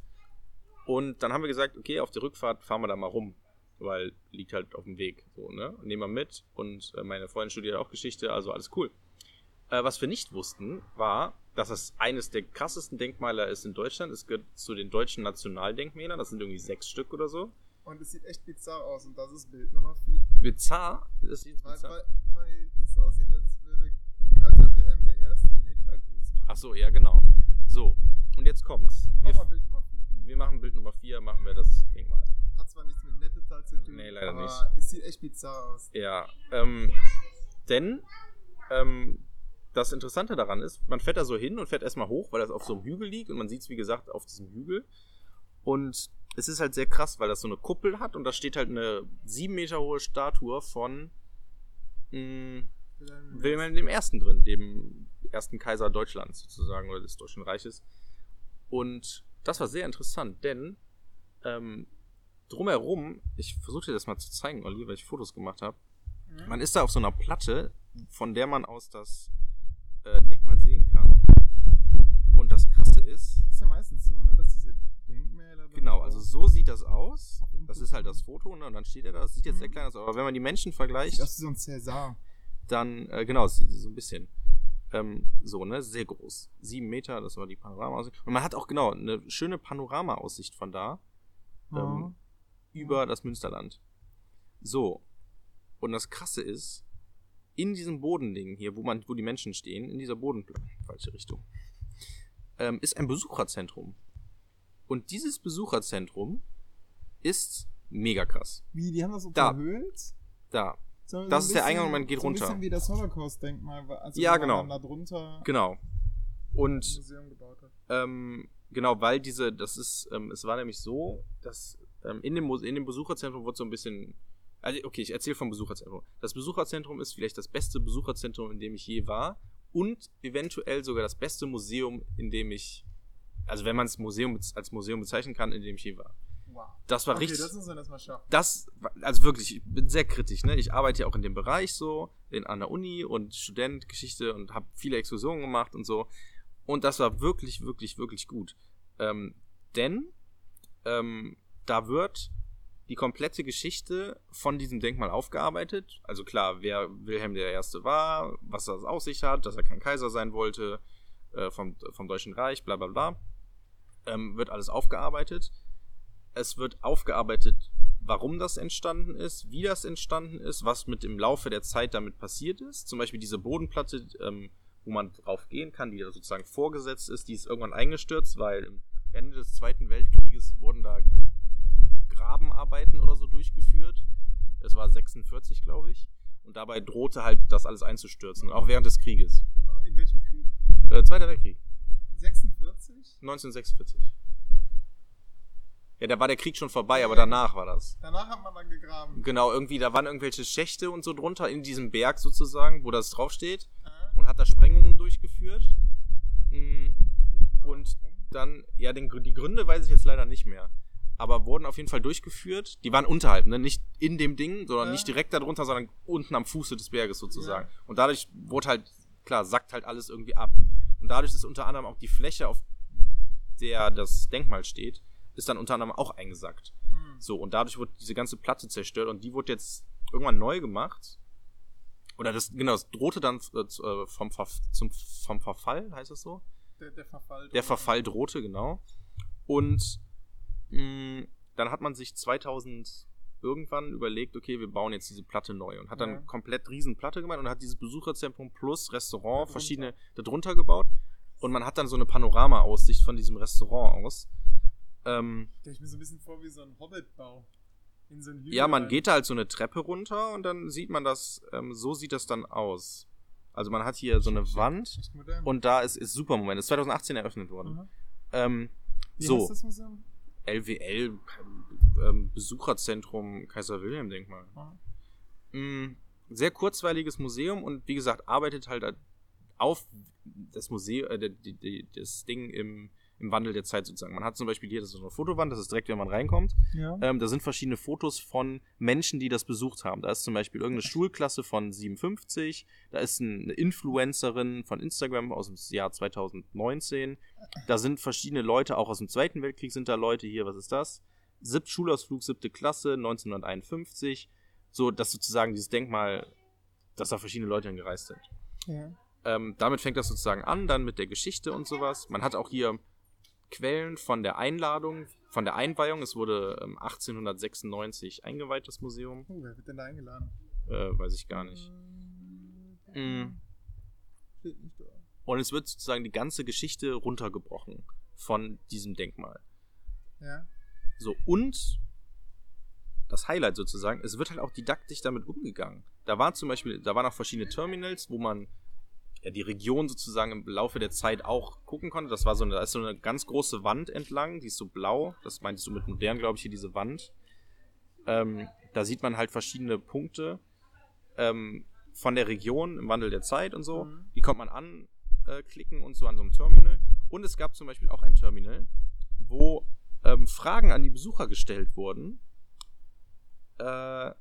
Und dann haben wir gesagt, okay, auf der Rückfahrt fahren wir da mal rum, weil liegt halt auf dem Weg, so, ne? Nehmen wir mit und äh, meine Freundin studiert auch Geschichte, also alles cool. Äh, was wir nicht wussten, war, dass es eines der krassesten Denkmaler ist in Deutschland. Es gehört zu den deutschen Nationaldenkmälern, das sind irgendwie sechs Stück oder so. Und es sieht echt bizarr aus und das ist Bild Nummer 4. Bizarr? Das sieht Weil, bizarr. weil, weil es aussieht, als würde Kaiser Wilhelm der Erste einen Hitlergruß machen. Ach so, ja, genau. So, und jetzt kommt's. Mach Wir, mal Bild Nummer 4. wir machen Bild Nummer 4, machen wir das Ding mal. Hat zwar nichts mit Nettetal zu tun, Nee, leider aber nicht. es sieht echt bizarr aus. Ja, ähm, denn ähm, das Interessante daran ist, man fährt da so hin und fährt erstmal hoch, weil das auf so einem Hügel liegt und man sieht es, wie gesagt, auf diesem Hügel. Und es ist halt sehr krass, weil das so eine Kuppel hat und da steht halt eine sieben Meter hohe Statue von mh, Wilhelm Wilhelm I. drin, dem ersten Kaiser Deutschlands sozusagen oder des Deutschen Reiches. Und das war sehr interessant, denn ähm, drumherum, ich versuche dir das mal zu zeigen, Olli, weil ich Fotos gemacht habe. Mhm. Man ist da auf so einer Platte, von der man aus das äh, Denkmal sehen kann. Und das Krasse ist, Das ist ja meistens so, ne? Dass diese Denkmäler. genau, also so sieht das aus. Das ist halt das Foto, ne? Und dann steht er da. Das sieht jetzt sehr Mhm. klein aus, aber wenn man die Menschen vergleicht, aus wie so ein Cäsar. Dann, äh, genau, so ein bisschen. Ähm, so, ne? Sehr groß. Sieben Meter, das war die Panorama-Aussicht. Und man hat auch, genau, eine schöne Panorama-Aussicht von da. Ähm, über das Münsterland. So. Und das Krasse ist, in diesem Bodending hier, wo man, wo die Menschen stehen, in dieser Boden, falsche Richtung, ähm, ist ein Besucherzentrum. Und dieses Besucherzentrum ist mega krass. Wie, die haben das so Da. verhöhlt? Da, So, so Das ein ist der Eingang und man geht so ein runter. bisschen wie das Holocaust-Denkmal. Also Ja, man genau. dann Da drunter genau. ein Und. Ähm, genau, weil diese, das ist, ähm, es war nämlich so, dass ähm, in, dem, in dem Besucherzentrum wird so ein bisschen, also okay, ich erzähle vom Besucherzentrum. Das Besucherzentrum ist vielleicht das beste Besucherzentrum, in dem ich je war und eventuell sogar das beste Museum, in dem ich, also wenn man es Museum als Museum bezeichnen kann, in dem ich je war. Wow. Das war okay, richtig, das müssen wir erstmal schaffen. das, also wirklich, ich bin sehr kritisch, ne? Ich arbeite ja auch in dem Bereich so, in, an der Uni und Student, Geschichte und habe viele Exkursionen gemacht und so. Und das war wirklich, wirklich, wirklich gut. Ähm, denn ähm, da wird die komplette Geschichte von diesem Denkmal aufgearbeitet. Also klar, wer Wilhelm der Erste war, was das aus sich hat, dass er kein Kaiser sein wollte, äh, vom, vom Deutschen Reich, bla bla bla. Ähm, wird alles aufgearbeitet. Es wird aufgearbeitet, warum das entstanden ist, wie das entstanden ist, was mit im Laufe der Zeit damit passiert ist. Zum Beispiel diese Bodenplatte, ähm, wo man drauf gehen kann, die da sozusagen vorgesetzt ist, die ist irgendwann eingestürzt, weil im Ende des Zweiten Weltkrieges wurden da Grabenarbeiten oder so durchgeführt. Es war 46, glaube ich. Und dabei drohte halt das alles einzustürzen, auch während des Krieges. In welchem Krieg? Äh, Zweiter Weltkrieg, 46? 1946. Ja, da war der Krieg schon vorbei, aber danach war das. Danach hat man dann gegraben. Genau, irgendwie, da waren irgendwelche Schächte und so drunter in diesem Berg sozusagen, wo das draufsteht. Äh? Und hat da Sprengungen durchgeführt. Mm, Und dann, ja, den, die Gründe weiß ich jetzt leider nicht mehr. Aber wurden auf jeden Fall durchgeführt. Die waren unterhalb, ne? Nicht in dem Ding, sondern Ja. nicht direkt darunter, sondern unten am Fuße des Berges sozusagen. Und dadurch wurde halt, klar, sackt halt alles irgendwie ab. Und dadurch ist unter anderem auch die Fläche, auf der das Denkmal steht, ist dann unter anderem auch eingesackt. Hm. So, und dadurch wurde diese ganze Platte zerstört und die wurde jetzt irgendwann neu gemacht. Oder das, genau, das drohte dann äh, äh, vom, Ver zum, vom Verfall, heißt das so? Der, der Verfall. Der Verfall drohte, genau. Und mh, dann hat man sich 2000 irgendwann überlegt, okay, wir bauen jetzt diese Platte neu und hat dann Ja. komplett riesen Platte gemacht und hat dieses Besucherzentrum plus Restaurant, Darunter. verschiedene darunter gebaut und man hat dann so eine Panorama-Aussicht von diesem Restaurant aus. Ähm, ich mir so ein bisschen vor wie so ein Hobbitbau. In so Ja, man rein. geht da halt so eine Treppe runter und dann sieht man das, ähm, so sieht das dann aus. Also man hat hier so eine Wand Echt und da ist, ist super Moment. Ist 2018 eröffnet worden. Mhm. Ähm, Wie so, das Museum? LWL, ähm, Besucherzentrum Kaiser Wilhelm Denkmal. Mhm. Sehr kurzweiliges Museum und wie gesagt, arbeitet halt auf das Museum, äh, das Ding im, im Wandel der Zeit sozusagen. Man hat zum Beispiel hier, das ist so eine Fotowand, das ist direkt, wenn man reinkommt. Ja. Ähm, da sind verschiedene Fotos von Menschen, die das besucht haben. Da ist zum Beispiel irgendeine Schulklasse von 57, da ist ein- eine Influencerin von Instagram aus dem Jahr 2019. Da sind verschiedene Leute, auch aus dem Zweiten Weltkrieg sind da Leute hier, was ist das? Sieb Schulausflug, siebte Klasse, 1951. So, dass sozusagen dieses Denkmal, dass da verschiedene Leute hingereist sind. ja. Ähm, damit fängt das sozusagen an, dann mit der Geschichte und sowas. Man hat auch hier Quellen von der Einladung von der Einweihung. Es wurde ähm, 1896 eingeweiht, das Museum. Oh, wer wird denn da eingeladen? Äh, weiß ich gar nicht. Steht nicht da. Und es wird sozusagen die ganze Geschichte runtergebrochen von diesem Denkmal. Ja. So, und das Highlight sozusagen, es wird halt auch didaktisch damit umgegangen. Da waren zum Beispiel, da waren auch verschiedene Terminals, wo man ja, die Region sozusagen im Laufe der Zeit auch gucken konnte. Das war so eine, da ist so eine ganz große Wand entlang, die ist so blau. Das meintest du mit modern, glaube ich, hier diese Wand. Ähm, da sieht man halt verschiedene Punkte ähm, von der Region im Wandel der Zeit und so. Mhm. Die kommt man anklicken und so an so einem Terminal. Und es gab zum Beispiel auch ein Terminal, wo ähm, Fragen an die Besucher gestellt wurden äh,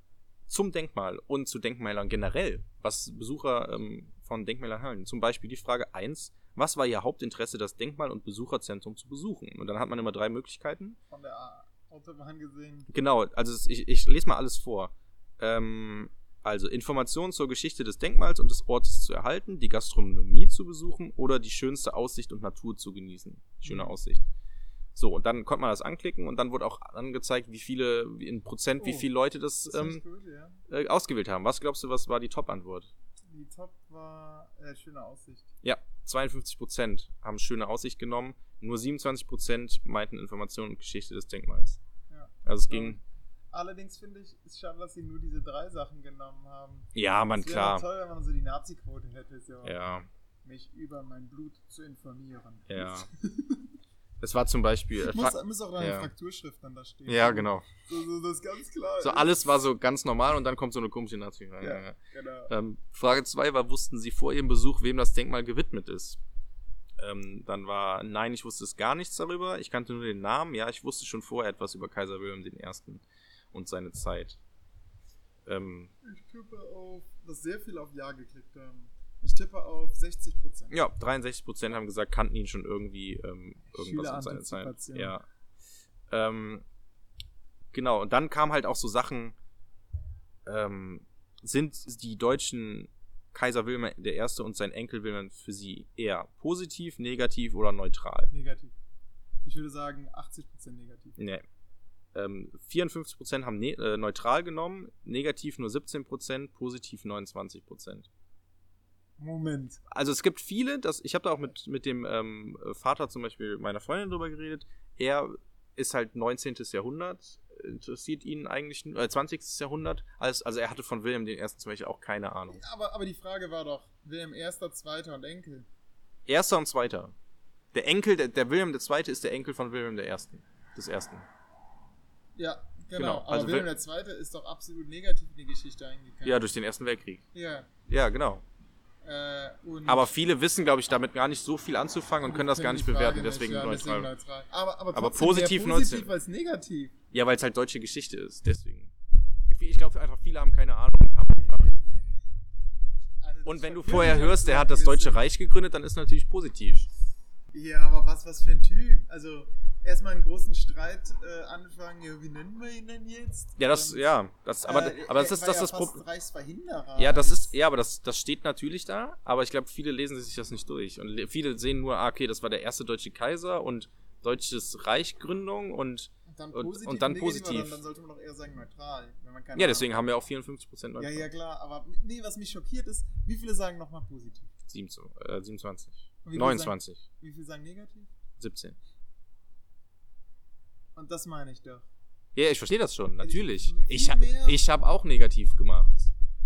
zum Denkmal und zu Denkmälern generell, was Besucher ähm, von Denkmälern halten. Zum Beispiel die Frage 1, was war ihr Hauptinteresse, das Denkmal und Besucherzentrum zu besuchen? Und dann hat man immer drei Möglichkeiten. Von der Autobahn gesehen. Genau, also ich, ich lese mal alles vor. Ähm, also Informationen zur Geschichte des Denkmals und des Ortes zu erhalten, die Gastronomie zu besuchen oder die schönste Aussicht und Natur zu genießen. Schöne Mhm. Aussicht. So, und dann konnte man das anklicken und dann wurde auch angezeigt, wie viele, wie in Prozent, wie Oh, viele Leute das, Das ähm, gut, ja. äh, ausgewählt haben. Was glaubst du, was war die Top-Antwort? Die Top war äh, schöne Aussicht. Ja, 52 Prozent haben schöne Aussicht genommen. Nur 27 Prozent meinten Informationen und Geschichte des Denkmals. Ja. Also es ging, Allerdings finde ich, ist schade, dass sie nur diese drei Sachen genommen haben. ja, man, Es wäre klar. toll, wenn man so die Nazi-Quote hätte, so Ja, mich über mein Blut zu informieren. ja. Es war zum Beispiel. Muss, muss auch eine ja. Frakturschrift dann da stehen. ja, genau. So, so, das ist ganz klar. So alles war so ganz normal und dann kommt so eine komische Nazi rein. Ja. Ja. Genau. Ähm, Frage 2 war, wussten Sie vor Ihrem Besuch, wem das Denkmal gewidmet ist? Ähm, dann war, nein, ich wusste es gar nichts darüber. Ich kannte nur den Namen. Ja, ich wusste schon vorher etwas über Kaiser Wilhelm I. und seine Zeit. Ähm, Ich tippe auf, dass sehr viel auf Ja geklickt haben. Ich tippe auf 60 Prozent. ja, 63% haben gesagt, kannten ihn schon irgendwie ähm, irgendwas um seine Zeit. Ja. Ähm, genau, und dann kam halt auch so Sachen, ähm, sind die deutschen Kaiser Wilhelm I. und sein Enkel Wilhelm für sie eher positiv, negativ oder neutral? Negativ. Ich würde sagen 80 Prozent negativ. Nee. Ähm, 54% haben ne äh, neutral genommen, negativ nur 17%, positiv 29%. Moment. Also es gibt viele, das, ich habe da auch mit, mit dem ähm, Vater zum Beispiel meiner Freundin drüber geredet. Er ist halt 19. Jahrhundert, interessiert ihn eigentlich, nur- äh, 20. Jahrhundert. Also, also er hatte von Wilhelm I. zum Beispiel auch keine Ahnung. Aber, aber die Frage war doch, Wilhelm Erster, Zweiter und Enkel. Erster und Zweiter. Der Enkel, der, der Wilhelm II. ist der Enkel von Wilhelm I. des Ersten. Ja, genau. Genau, aber also Wilhelm Zweite ist doch absolut negativ in die Geschichte eingegangen. Ja, durch den Ersten Weltkrieg. Ja. Ja, genau. Äh, und Aber viele wissen, glaube ich, damit gar nicht so viel anzufangen und können das gar nicht bewerten, deswegen ja, neutral. neutral. Aber, aber, Aber positiv positiv 19. als negativ. Ja, weil es halt deutsche Geschichte ist, deswegen. Ich glaube einfach, viele haben keine Ahnung. Und wenn du vorher hörst, der hat das Deutsche. Reich gegründet, dann ist natürlich positiv. Ja, aber was, was für ein Typ? Also, erstmal einen großen Streit äh, anfangen, ja, wie nennen wir ihn denn jetzt? Ja, das, Und, ja, das, aber, äh, aber das ist das, ja das Problem. Ja, das ist, ja, aber das, das steht natürlich da, aber ich glaube, viele lesen sich das nicht durch. Und le- viele sehen nur, ah, okay, das war der erste deutsche Kaiser und deutsches Reichgründung und, Und dann positiv, und dann positiv. Dann, dann sollte man doch eher sagen neutral. Wenn man keine ja, Ahnung deswegen haben wir auch 54 Prozent Ja, ja, klar, aber nee, was mich schockiert ist, wie viele sagen nochmal positiv? 27. Und wie viele 29. Sagen, wie viele sagen negativ? 17. Und das meine ich doch. Ja, ich verstehe das schon, natürlich. Viel Ich, ich habe auch negativ gemacht.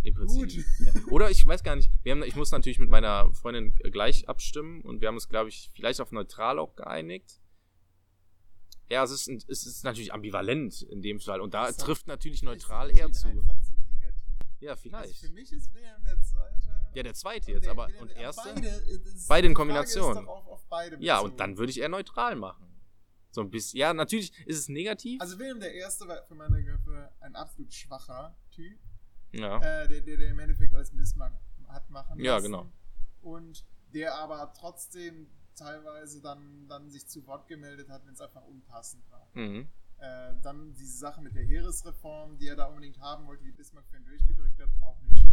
Im Prinzip. Gut. Oder ich weiß gar nicht, wir haben, ich muss natürlich mit meiner Freundin äh, gleich abstimmen und wir haben uns, glaube ich, vielleicht auf neutral auch geeinigt. Ja, es ist, es ist natürlich ambivalent in dem Fall und da Das trifft natürlich neutral eher zu. Ja, Also vielleicht. für mich ist Wilhelm der Zweite. Ja, der zweite jetzt, der- aber Wilhelm und der- erste? Beide, äh, Beide in Kombination. Auf, auf beide Ja, und dann würde ich eher neutral machen. So ein bisschen. Ja, natürlich ist es negativ. Also Wilhelm der Erste war für meine Begriffe ein absolut schwacher Typ, ja. äh, der, der, der im Endeffekt alles Bismarck hat machen Ja, lassen. genau. Und der aber trotzdem teilweise dann, dann sich zu Wort gemeldet hat, wenn es einfach unpassend war. Mhm. Äh, dann diese Sache mit der Heeresreform, die er da unbedingt haben wollte, die Bismarck für ihn durchgedrückt hat, auch nicht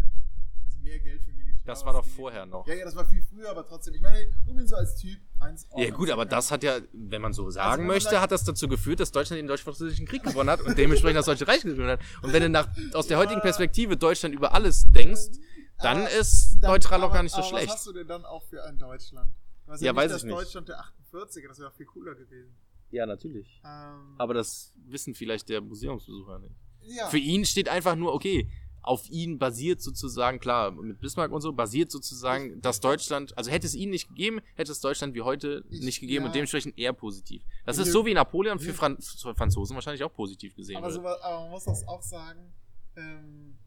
mehr Geld für Militär Das war doch vorher noch. Ja, ja, das war viel früher, aber trotzdem. Ich meine, um ihn so als Typ eins Ja gut, aber das hat ja, wenn man so sagen Also wenn man möchte, hat das dazu geführt, dass Deutschland den deutsch-französischen Krieg gewonnen hat und dementsprechend das Deutsche Reich gegründet hat. Und wenn du nach, aus der heutigen Perspektive Deutschland über alles denkst, dann Aber ist dann- neutral auch gar nicht so aber schlecht. Was hast du denn dann auch für ein Deutschland? Was Ja, nicht weiß das ich nicht. Deutschland der 48er, das wäre auch viel cooler gewesen. Ja, natürlich. Ähm, Aber das wissen vielleicht der Museumsbesucher nicht. ja. Für ihn steht einfach nur, okay, auf ihn basiert sozusagen, klar, mit Bismarck und so, basiert sozusagen das Deutschland, also hätte es ihn nicht gegeben, hätte es Deutschland wie heute Ich- nicht gegeben ja. und dementsprechend eher positiv. Das ist so wie Napoleon für Fran Franzosen wahrscheinlich auch positiv gesehen aber, so, aber man muss das auch sagen, ähm,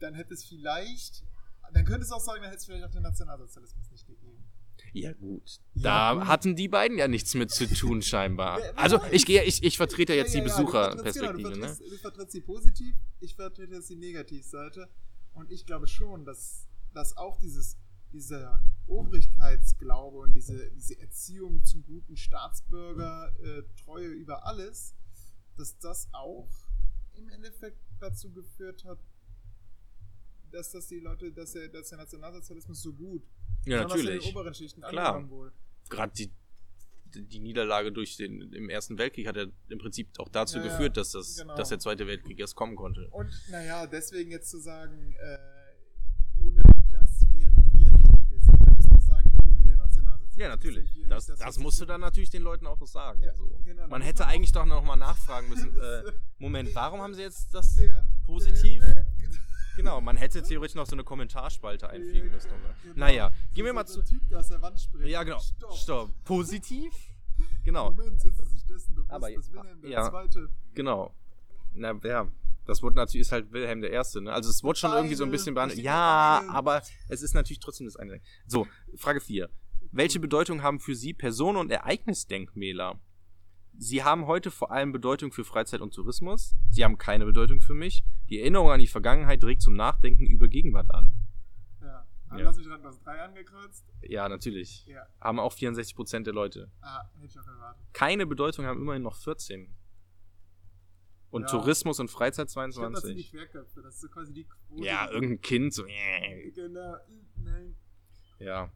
dann hätte es vielleicht, dann könnte es auch sagen, dann hätte es vielleicht auch den Nationalsozialismus nicht gegeben. Ja, gut. Ja, Da gut. hatten die beiden ja nichts mit zu tun, scheinbar. Also, ich gehe, ich, ich vertrete ja jetzt die Ja, ja, ja, du vertrittst- Besucherperspektive, genau, ne? du vertrittst die positiv, ich vertrete jetzt die Negativseite. Und ich glaube schon, dass, dass auch dieses, dieser Obrigkeitsglaube und diese, diese Erziehung zum guten Staatsbürger, äh, Treue über alles, dass das auch im Endeffekt dazu geführt hat, dass das die Leute, dass der, dass der Nationalsozialismus so gut, Ja, besonders in den natürlich. oberen Schichten Klar. wurde. Gerade die, die Niederlage durch den, im Ersten Weltkrieg hat ja im Prinzip auch dazu Ja, ja, geführt, dass, das, genau. dass der Zweite Weltkrieg erst kommen konnte. Und naja, deswegen jetzt zu sagen, äh, ohne das wären wir nicht, die wir sind, dann müssen wir sagen, ohne den Nationalsozialismus. Ja, natürlich. Das, das was musst du dann natürlich den Leuten auch noch sagen. Ja, so. genau, Man hätte eigentlich doch noch mal nachfragen müssen. Äh. Moment, warum haben sie jetzt das Der- positiv? der- Genau, man hätte theoretisch noch so eine Kommentarspalte einfügen müssen. Oder? Genau. Naja, gehen wir mal zu. Typ, der aus der Wand springt. Ja, genau. Stopp. Stopp. Positiv? Genau. Moment, sind Sie sich dessen bewusst, Aber- dass Wilhelm der ja. Zweite Genau. Na ja, das wurde natürlich ist halt Wilhelm der Erste, ne? Also es wurde schon irgendwie so ein bisschen behandelt. Ja, aber es ist natürlich trotzdem das eine. So, Frage 4. Welche Bedeutung haben für Sie Personen- und Ereignisdenkmäler? Sie haben heute vor allem Bedeutung für Freizeit und Tourismus. Sie haben keine Bedeutung für mich. Die Erinnerung an die Vergangenheit regt zum Nachdenken über Gegenwart an. Ja. Dann Ja. mich dran, das 3 angekreuzt. Ja, natürlich. Ja. Haben auch 64% der Leute. Ah, hätte ich auch erwartet. Keine Bedeutung haben immerhin noch 14. Und Ja. Tourismus und Freizeit Ich glaube, das sind die 22. Querköpfe. Das ist so quasi die Quote. Ja, irgendein Kind so. äh. Genau. Nein. Ja.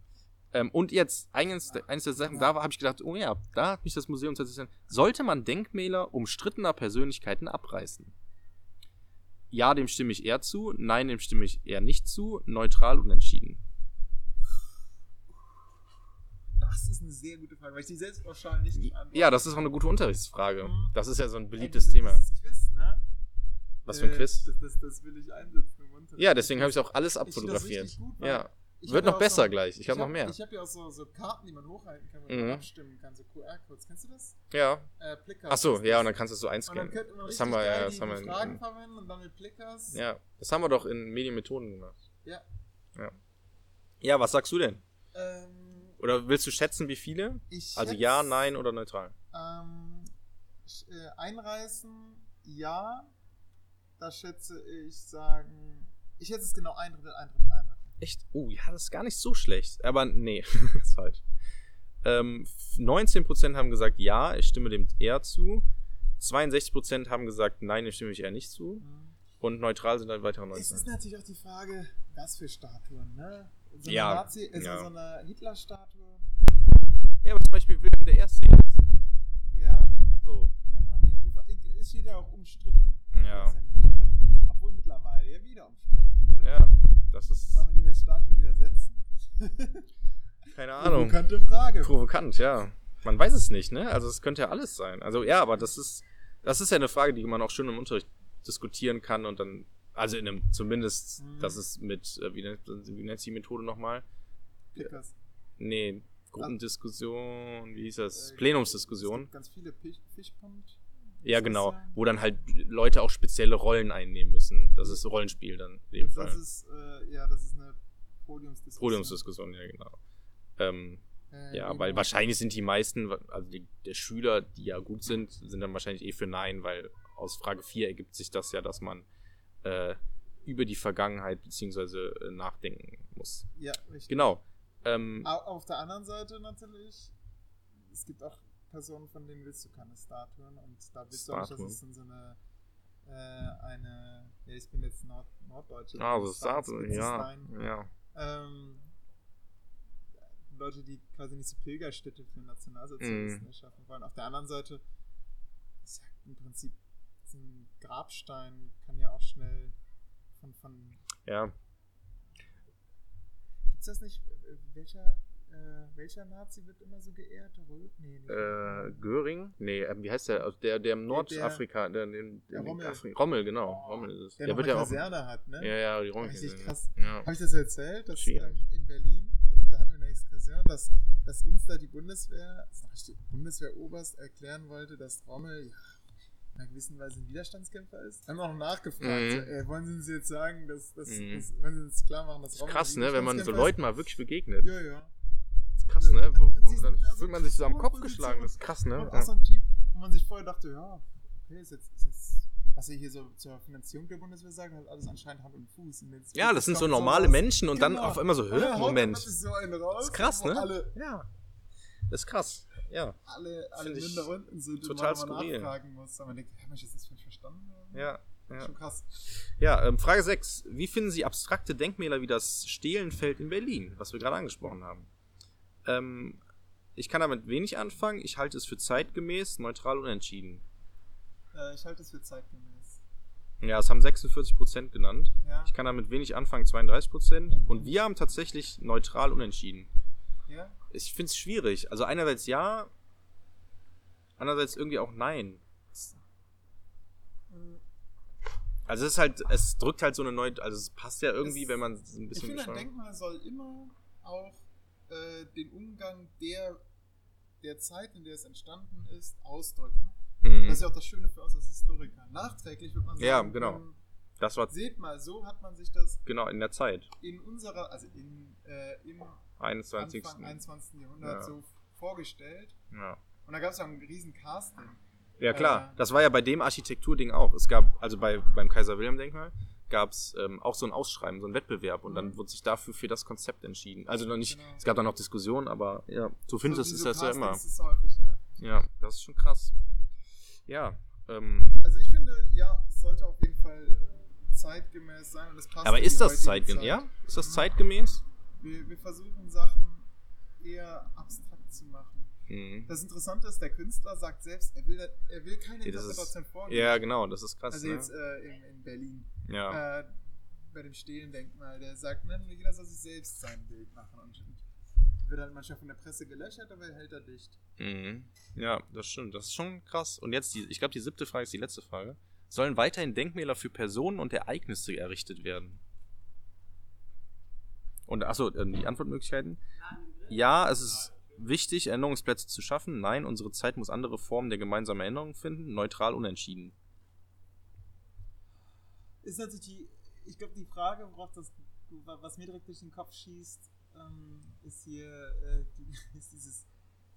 Ähm, und jetzt, eines, der- eines der Sachen, da habe ich gedacht, oh ja, da hat mich das Museum tatsächlich. Sollte man Denkmäler umstrittener Persönlichkeiten abreißen? Ja, dem stimme ich eher zu. Nein, dem stimme ich eher nicht zu. Neutral unentschieden. Das ist eine sehr gute Frage, weil ich die selbst pauschal nicht beantworte. Ja, das ist auch eine gute Unterrichtsfrage. Das ist ja so ein beliebtes Thema. Quiz, ne? Was für ein Äh, Quiz? Das, das, das will ich einsetzen im Unterricht. Ja, deswegen habe ich auch alles Ich finde das abfotografiert. gut, Ja. Ich Wird noch besser so- gleich. Ich habe noch hab- mehr. Ich habe ja auch so, so Karten, die man hochhalten kann, wo Mhm. man abstimmen kann, so QR-Codes. Kennst du das? Ja. Äh, Plickers. Ach so, ist ja, das. und dann kannst du es so Und dann einscannen. Das haben wir, ja, das haben wir in- Fragen verwenden und dann mit Plickers. Ja, das haben wir doch in Medienmethoden gemacht. Ja. Ja. Ja, was sagst du denn? Ähm, Oder willst du schätzen, wie viele? ich Also ja, nein oder neutral? Ähm, äh, einreißen, ja. Da schätze ich sagen. Ich schätze es genau ein Drittel, ein Drittel, ein Drittel. Echt? Oh, ja, das ist gar nicht so schlecht. Aber nee, ist falsch. Ähm, 19% haben gesagt ja, ich stimme dem eher zu. 62% haben gesagt nein, dem stimme ich eher nicht zu. Und neutral sind halt weitere Es 19. ist natürlich auch die Frage, was für Statuen, ne? So Ja, eine Nazi, also ja. so eine Hitler-Statue. Ja, aber zum Beispiel Wilhelm der Erste jetzt. Ja, So. genau. Es steht ja auch umstritten. Ja. Obwohl mittlerweile ja wieder umstritten. Ja, das ist. Sollen wir die Statuen wieder setzen? Keine Ahnung. Provokante Frage. Provokant, ja. Man weiß es nicht, ne? Also es könnte ja alles sein. Also ja, aber das ist, das ist ja eine Frage, die man auch schön im Unterricht diskutieren kann und dann, also in einem, zumindest, Mhm. das ist mit, äh, wie nennt, wie nennt sie die Methode nochmal? Plickers. Nee, Gruppendiskussion, wie hieß das? Äh, Plenumsdiskussion. ganz viele Fisch, Fischpond. Ja, genau. sein? Wo dann halt Leute auch spezielle Rollen einnehmen müssen. Das ist Rollenspiel dann in dem Das Fall. ist, äh, ja, das ist eine Podiumsdiskussion. Podiumsdiskussion, ja, genau. Ähm, Äh, Ja, weil wahrscheinlich sind die meisten, also die, der Schüler, die ja gut sind, sind dann wahrscheinlich eh für Nein, weil aus Frage 4 ergibt sich das ja, dass man äh, über die Vergangenheit beziehungsweise äh, nachdenken muss. Ja, richtig. Genau. Ähm, Au- Auf der anderen Seite natürlich, es gibt auch Personen, von denen willst du keine Statuen und da willst du auch dass Statuen. es in so eine äh, eine, ja, ich bin jetzt Nord Norddeutsche. Ah, Staaten- sagt, ja, ja. Ähm, Leute, die quasi nicht so Pilgerstätte für Nationalsozialisten Mhm. erschaffen wollen. Auf der anderen Seite ist ja im Prinzip ein Grabstein kann ja auch schnell von, von Ja, Gibt's das nicht? Äh, Welcher, äh, welcher Nazi wird immer so geehrt? Rö nee, nicht. äh, Göring? Nee, ähm, wie heißt der? Aus Der, der im Nordafrika, der, der, der Rommel. Afri Rommel, genau. Oh, Rommel ist es. der, Der, wird eine ja auch. Kaserne hat, ne? Ja, ja, die Rommel. Richtig krass. Ja. Habe ich das erzählt? Dass ähm, in Berlin, da hatten wir eine Exkursion, dass, dass uns da die Bundeswehr, das die Bundeswehroberst erklären wollte, dass Rommel ja, in einer gewissen Weise ein Widerstandskämpfer ist. Haben wir auch nachgefragt. Mhm. So, äh, wollen Sie uns jetzt sagen, dass, dass, Mhm. dass wollen Sie uns klar machen, dass Das ist Rommel krass, ne? Wenn man so Leuten mal wirklich begegnet. Ja, ja. Krass, ne? Wo, Dann wo, dann fühlt man sich so am Kopf geschlagen. Das ist krass, ne? Und Ja. auch so ein Typ, wo man sich vorher dachte, ja, okay, ist jetzt, ist jetzt was ihr hier so zur Finanzierung der Bundeswehr sagt, hat alles anscheinend Hand und Fuß. Und jetzt- Ja, das sind jetzt so normale Menschen und dann Genau. auf einmal so, hä? dann haut Moment. so raus, Das ist krass, ne? Alle, Ja. Das ist krass. Ja. alle, alle ich Münder unten sind total und man skurril. nachfragen muss. Aber man denkt, Mensch, ist das falsch verstanden? Ja. Ja, Schon krass. ja ähm, Frage 6. Wie finden Sie abstrakte Denkmäler wie das Stehlenfeld in Berlin, was wir gerade angesprochen haben? Ähm, ich kann damit wenig anfangen. Ich halte es für zeitgemäß, neutral unentschieden. Äh, ich halte es für zeitgemäß. Ja, es haben 46% genannt. Ja, Ich kann damit wenig anfangen, 32%. Und wir haben tatsächlich neutral unentschieden. ja. Ich finde es schwierig. Also einerseits ja, andererseits irgendwie auch nein. Mm, Also es ist halt, es drückt halt so eine neue, also es passt ja irgendwie, Es- wenn man es ein Ich bisschen finde, ein. Denkmal soll immer auch äh, den Umgang der, der Zeit, in der es entstanden ist, ausdrücken. Mhm. Das ist ja auch das Schöne für uns als Historiker. Nachträglich wird man sagen, Ja, genau. ähm, Das war seht mal, so hat man sich das genau in der Zeit. in unserer, also in, äh, im 21. Anfang 21. Jahrhundert Ja. so vorgestellt. Ja. Und da gab es ja einen riesen Casting. ja klar, Äh, das war ja bei dem Architekturding auch. Es gab, also bei, beim Kaiser Wilhelm Denkmal, gab es ähm, auch so ein Ausschreiben, so ein Wettbewerb und dann Mhm. wurde sich dafür für das Konzept entschieden. Also noch nicht, Genau. es gab dann noch Diskussionen, aber ja, so findest so, du wie es so das ja immer. Ist häufig, ja. Ja, das ist schon krass. Ja, ähm, Also ich finde, ja, es sollte auf jeden Fall zeitgemäß sein und es passt aber ist das zeitgemäß? Zeit. Ja? Ist das Mhm. zeitgemäß? Wir, wir versuchen Sachen eher abstrakt zu machen. Mhm. Das Interessante ist, der Künstler sagt selbst, er will, er will keine Ja, Interpretation vorgeben. Ja, genau, das ist krass. also ne? jetzt äh, in, in Berlin. ja. Äh, bei dem Stehlen-Denkmal, der sagt, ne, jeder soll sich selbst sein Bild machen. Und, wird halt manchmal von der Presse gelöchert, aber er hält er dicht. Mhm. Ja, das stimmt. Das ist schon krass. Und jetzt, die, ich glaube, die siebte Frage ist die letzte Frage. Sollen weiterhin Denkmäler für Personen und Ereignisse errichtet werden? Und achso, ähm, die Antwortmöglichkeiten? Ja, es ist wichtig, Erinnerungsplätze zu schaffen. Nein, unsere Zeit muss andere Formen der gemeinsamen Erinnerung finden. Neutral unentschieden. Ist natürlich die, ich glaube, die Frage, worauf das, was mir direkt durch den Kopf schießt, ähm, ist hier äh, die, ist dieses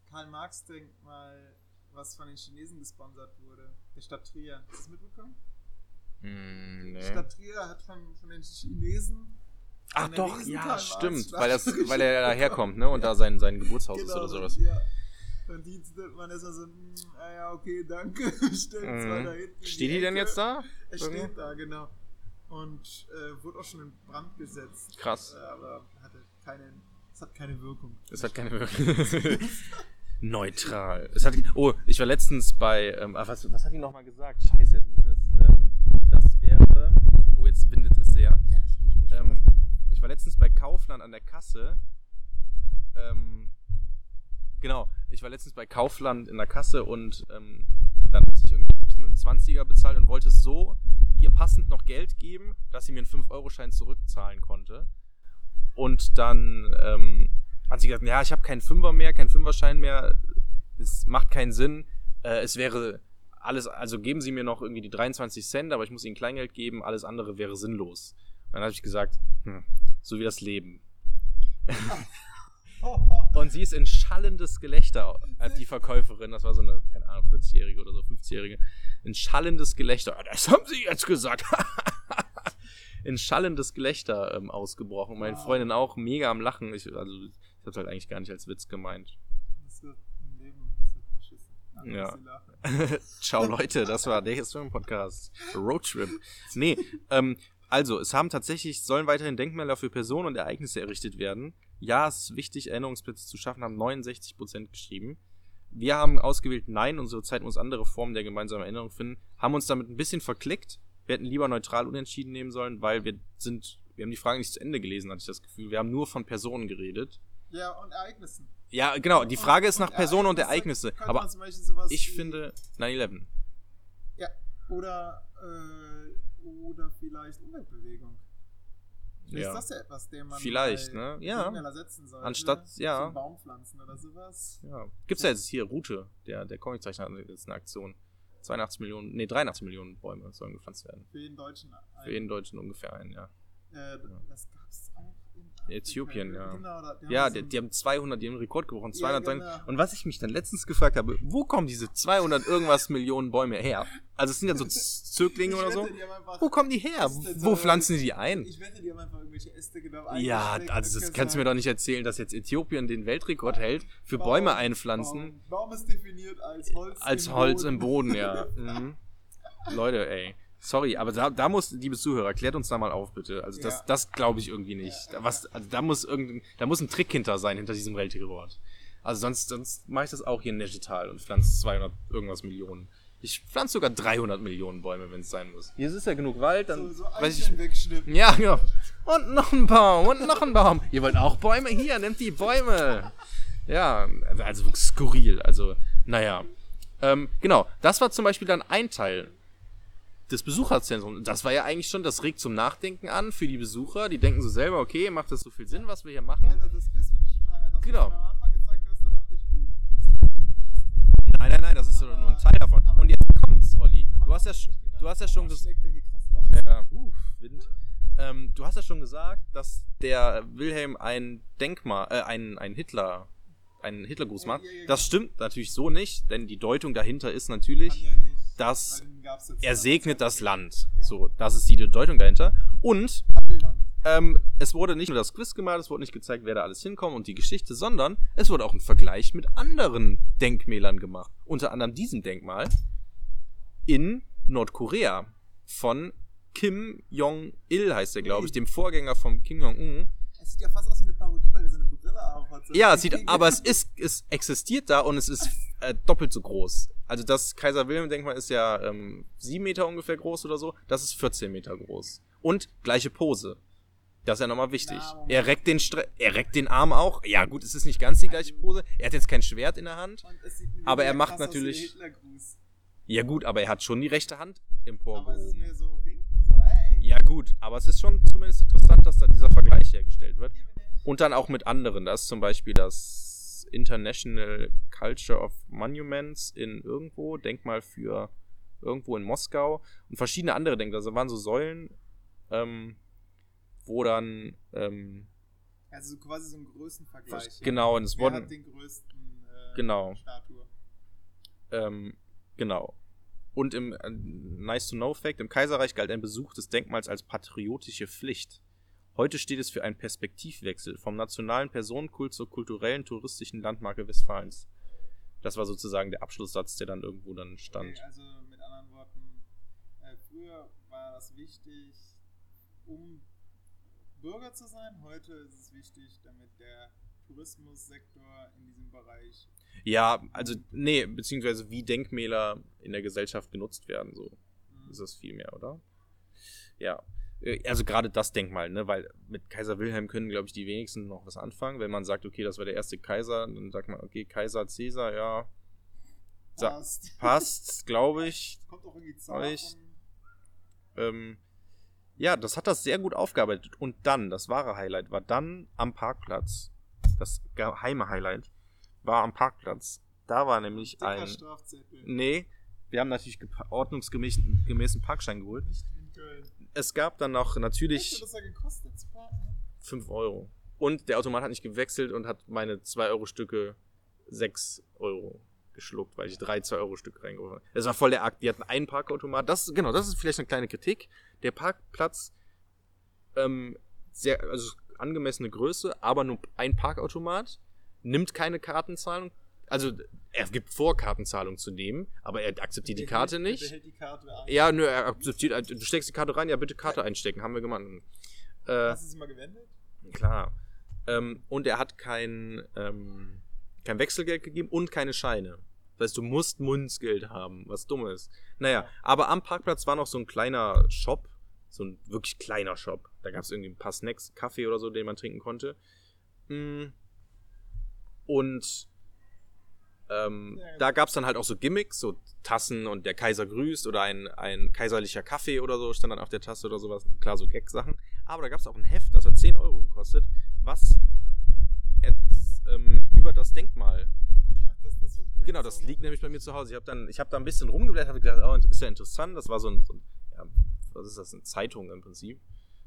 Karl-Marx-Denkmal, was von den Chinesen gesponsert wurde, der Stadt Trier. Hast du das mitbekommen? Die nee. Stadt Trier hat von, von den Chinesen. Ach doch, ja, stimmt. Weil, das, weil er daherkommt, ne? Und da sein, sein Geburtshaus ist oder sowas. Genau, Ja. Und die, man ist also, mm, ah ja, okay, danke. Stellt da Mhm. hinten in Steht die denn Ecke. jetzt da? Er steht da, genau. Und äh, wurde auch schon in Brand gesetzt. Krass. Äh, aber hatte keine, es hat keine Wirkung. Es hat keine Wirkung. Neutral. Es hat, oh, ich war letztens bei, ähm, ah, was, was hat die nochmal gesagt? Scheiße, jetzt müssen wir das wäre, oh, jetzt windet es sehr. Ja, ich wünsche mich Ähm, schon ich war letztens bei Kaufland an der Kasse. Ähm, genau, ich war letztens bei Kaufland in der Kasse und ähm, dann musste ich irgendwie einem 20er bezahlt und wollte es so ihr passend noch Geld geben, dass sie mir einen 5-Euro-Schein zurückzahlen konnte. Und dann ähm, hat sie gesagt, ja, ich habe keinen Fünfer mehr, keinen Fünferschein mehr, das macht keinen Sinn. Äh, es wäre alles, also geben Sie mir noch irgendwie die 23 Cent, aber ich muss Ihnen Kleingeld geben, alles andere wäre sinnlos. Dann habe ich gesagt, hm, so wie das Leben. Und sie ist in schallendes Gelächter, als die Verkäuferin, das war so eine, keine Ahnung, 40-Jährige oder so, 50-Jährige, in schallendes Gelächter, "Ah, das haben sie jetzt gesagt, in schallendes Gelächter ähm, ausgebrochen. Meine. Freundin auch mega am Lachen. Ich, also, ich hab's halt eigentlich gar nicht als Witz gemeint. Das wird im Leben beschissen. Ja. Ciao Leute, das war der Historien Podcast. Roadtrip. Nee, ähm, also, es haben tatsächlich, sollen weiterhin Denkmäler für Personen und Ereignisse errichtet werden. Ja, es ist wichtig, Erinnerungsplätze zu schaffen, haben 69% geschrieben. Wir haben ausgewählt Nein, unsere Zeit muss andere Formen der gemeinsamen Erinnerung finden, haben uns damit ein bisschen verklickt. Wir hätten lieber neutral unentschieden nehmen sollen, weil wir sind, wir haben die Frage nicht zu Ende gelesen, hatte ich das Gefühl. Wir haben nur von Personen geredet. Ja, und Ereignissen. Ja, genau, die Frage ist nach Personen und Ereignisse Aber man zum Beispiel sowas ich finde 9-11. Ja, oder, äh, oder vielleicht Umweltbewegung. Vielleicht Ja. ist das ja etwas, dem man Vielleicht, ne? Ja. Denkmäler setzen sollte. Anstatt- ja. Zum Baumpflanzen oder sowas. Ja. Gibt's ja jetzt hier Route, der, der Comiczeichner hat jetzt eine Aktion. 82 Millionen, nee, 83 Millionen Bäume sollen gepflanzt werden. Für jeden Deutschen. ein. Für jeden Deutschen ungefähr ein, ja. Äh, das gab's auch in Afrika. Äthiopien, ja. Genau, da, die haben Ja, so die, die haben 200, die haben einen Rekord gebrochen. Ja, 200 genau. Und was ich mich dann letztens gefragt habe, wo kommen diese 200 irgendwas Millionen Bäume her? Also es sind ja so Zöglinge Ich oder so. wette, einfach- Wo kommen die her? Das denn Wo so- pflanzen die die ein? Ich wette, die haben einfach irgendwelche Äste genommen. Ja, also und das kannst du mir doch nicht erzählen, dass jetzt Äthiopien den Weltrekord hält für Baum, Bäume einpflanzen. Baum, Baum ist definiert als Holz Als im Holz Boden. im Boden, ja. Mhm. Leute, ey. Sorry, aber da, da muss, liebe Zuhörer, klärt uns da mal auf, bitte. Also das, Ja. das glaube ich irgendwie nicht. Da, was, also da muss irgendein, da muss ein Trick hinter sein, hinter diesem Weltrekord. Also sonst, sonst mache ich das auch hier in Digital und pflanze 200 irgendwas Millionen. Ich pflanze sogar 300 Millionen Bäume, wenn es sein muss. Hier ist ja genug Wald, dann So, so weiß ich. wegschnippen. Ja, genau. Und noch ein Baum und noch ein Baum. Ihr wollt auch Bäume? Hier, nehmt die Bäume. Ja, also, skurril. Also, naja. Ähm, genau, das war zum Beispiel dann ein Teil des Besucherzentrums. Das war ja eigentlich schon, das regt zum Nachdenken an für die Besucher. Die denken so selber, okay, macht das so viel Sinn, was wir hier Ja, machen? Das, Genau. das das Beste. Nein, nein, nein, das ist ja nur ein Teil davon. Und jetzt kommt's, Olli. Du hast ja, du hast ja schon gesagt. Ja, Wind. Ähm, du hast ja schon gesagt, dass der Wilhelm ein Denkmal, äh, ein, ein Hitler, einen Hitlergruß macht. Ja, ja, ja, Das genau. stimmt natürlich so nicht, denn die Deutung dahinter ist natürlich, ja. Dass er segnet das Land. So, das ist die Deutung dahinter. Und ähm, es wurde nicht nur das Quiz gemacht, es wurde nicht gezeigt, wer da alles hinkommt und die Geschichte, sondern es wurde auch ein Vergleich mit anderen Denkmälern gemacht. Unter anderem diesem Denkmal in Nordkorea von Kim Jong-il heißt er, glaube ich, dem Vorgänger von Kim Jong-un. Es sieht ja fast aus wie eine Parodie, Ja, sieht, aber es ist, es existiert da und es ist äh, doppelt so groß. Also das Kaiser Wilhelm Denkmal ist ja ähm, 7 Meter ungefähr groß oder so. Das ist 14 Meter groß. Und gleiche Pose. Das ist ja nochmal wichtig. Na, er reckt den Stre er reckt den Arm auch. Ja, gut, es ist nicht ganz die gleiche Pose. Er hat jetzt kein Schwert in der Hand. Aber er macht natürlich-. Ja, gut, aber er hat schon die rechte Hand emporgehoben. so so, Ja, gut, aber es ist schon zumindest interessant, dass da dieser Vergleich hergestellt wird. Und dann auch mit anderen. Da ist zum Beispiel das International Culture of Monuments in irgendwo, Denkmal für irgendwo in Moskau und verschiedene andere Denkmäler. Also waren so Säulen, ähm, wo dann, ähm, Also quasi so ein Größenvergleich. ja. genau, und es Wer wurden, hat den größten äh, Genau. Statue? ähm, genau. Und im äh, Nice to Know Fact, im Kaiserreich galt ein Besuch des Denkmals als patriotische Pflicht. Heute steht es für einen Perspektivwechsel vom nationalen Personenkult zur kulturellen touristischen Landmarke Westfalens. Das war sozusagen der Abschlusssatz, der dann irgendwo dann stand. Okay, also mit anderen Worten, äh, früher war das wichtig, um Bürger zu sein. Heute ist es wichtig, damit der Tourismussektor in diesem Bereich. Ja, also, nee, beziehungsweise wie Denkmäler in der Gesellschaft genutzt werden, so Mhm. ist das viel mehr, oder? Ja. Äh, Also gerade das Denkmal, ne, weil mit Kaiser Wilhelm können, glaube ich, die wenigsten noch was anfangen. Wenn man sagt, okay, das war der erste Kaiser, dann sagt man, okay, Kaiser Cäsar, ja, Passt. passt, glaube ich. Kommt auch irgendwie ich- Ähm, ja, das hat das sehr gut aufgearbeitet. Und dann, das wahre Highlight war dann am Parkplatz. Das geheime Highlight war am Parkplatz. Da war nämlich Dicker ein. Nee, wir haben natürlich ordnungsgemäßen gemäßen Parkschein geholt. Nicht in Köln. Es gab dann noch natürlich das hat gekostet zu parken? 5 Euro. Und der Automat hat nicht gewechselt und hat meine 2-Euro-Stücke 6 Euro geschluckt, weil ich drei 2-Euro-Stücke reingeworfen habe. Das war voll der Akt. Die hatten einen Parkautomat. Das, genau, das ist vielleicht eine kleine Kritik. Der Parkplatz, ähm, sehr, also angemessene Größe, aber nur ein Parkautomat, nimmt keine Kartenzahlung, Also, er gibt vor, Kartenzahlung zu nehmen, aber er akzeptiert die Karte nicht. Hält die Karte ein. Ja, nö, er akzeptiert, du steckst die Karte rein, ja, bitte Karte einstecken, haben wir gemacht. Äh, Hast du sie mal gewendet? klar. Ähm, und er hat kein, ähm, kein Wechselgeld gegeben und keine Scheine. Das heißt, du musst Münzgeld haben, was dumm ist. Naja, aber am Parkplatz war noch so ein kleiner Shop, so ein wirklich kleiner Shop. Da gab es irgendwie ein paar Snacks, Kaffee oder so, den man trinken konnte. Mm. Und ähm, Ja, da gab es dann halt auch so Gimmicks, so Tassen und der Kaiser grüßt oder ein, ein kaiserlicher Kaffee oder so stand dann auf der Tasse oder sowas. Klar, so Gag-Sachen. Aber da gab es auch ein Heft, das hat 10 Euro gekostet, was er, ähm, über das Denkmal Ach, das, das, Genau, das liegt nämlich bei mir zu Hause. Ich habe dann, ich habe da ein bisschen rumgeblättert, habe gedacht, oh, ist ja interessant. Das war so ein, so ein ja, was ist das, eine Zeitung im Prinzip,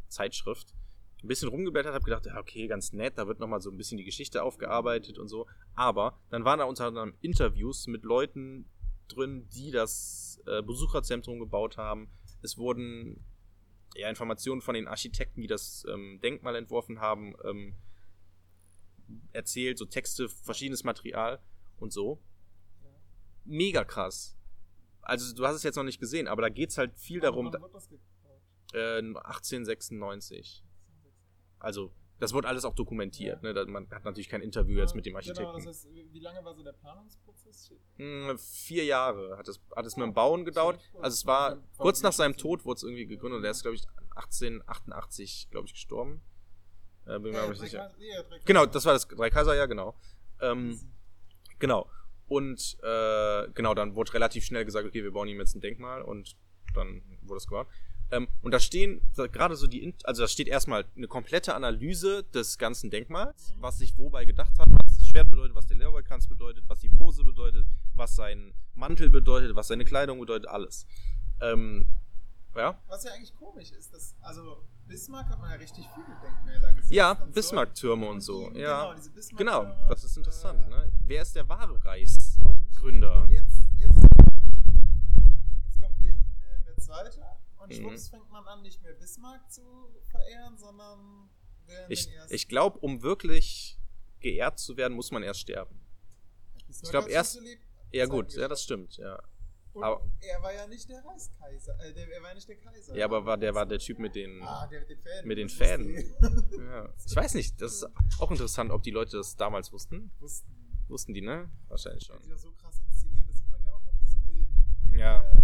Zeitschrift. Ein bisschen rumgeblättert, habe gedacht, ja, okay, ganz nett, da wird nochmal so ein bisschen die Geschichte aufgearbeitet und so. Aber dann waren da unter anderem Interviews mit Leuten drin, die das äh, Besucherzentrum gebaut haben. Es wurden ja, Informationen von den Architekten, die das ähm, Denkmal entworfen haben, ähm, erzählt, so Texte, verschiedenes Material und so mega krass. Also du hast es jetzt noch nicht gesehen, aber da geht's halt viel darum, Wann wird das gebaut? äh, 1896. Also das wird alles auch dokumentiert. Ne? Da- Man hat natürlich kein Interview jetzt mit dem Architekten. Genau, das heißt, wie lange war so der Planungsprozess? Hm, vier Jahre hat es, hat es mit dem Bauen gedauert. Also es war kurz nach seinem Tod wurde es irgendwie gegründet. und Er ist, glaube ich, 1888, glaube ich, gestorben. Äh, bin mir aber nicht sicher. Genau, das war das Dreikaiserjahr, genau. Ähm, genau. Und äh, genau, dann wurde relativ schnell gesagt, okay, wir bauen ihm jetzt ein Denkmal und dann wurde es gebaut. Ähm, und da stehen gerade so die, also da steht erstmal eine komplette Analyse des ganzen Denkmals, was sich wobei gedacht hat, was das Schwert bedeutet, was der Lehrerballkranz bedeutet, was die Pose bedeutet, was sein Mantel bedeutet, was seine Kleidung bedeutet, alles. Ähm, ja, Was ja eigentlich komisch ist, dass, also Bismarck hat man ja richtig viele Denkmäler gesehen. ja und so. Bismarck-Türme und so, die- ja. Genau, diese Bismarck Genau, das ist interessant, äh, ne? Wer ist der wahre Und, Reichsgründer? und jetzt, jetzt, Punkt. jetzt kommt Wilhelm II. Und Mhm. schwupps fängt man an, nicht mehr Bismarck zu verehren, sondern Ich, ich glaube, um wirklich geehrt zu werden, muss man erst sterben. Bismarck glaub, hat erst- Ja gut, ja, das stimmt, ja. Und aber- er war ja nicht der Reichskaiser, äh, der, er war ja nicht der Kaiser. Ja, aber war der war der Typ mit den Ah, der mit den Fäden. mit den das Fäden. ich. ja. Ich weiß nicht, das ist auch interessant, ob die Leute das damals wussten. Wussten. Wussten die, ne? Wahrscheinlich schon. ist ja so krass inszeniert, das sieht man ja auch auf diesem Bild. Ja, Äh,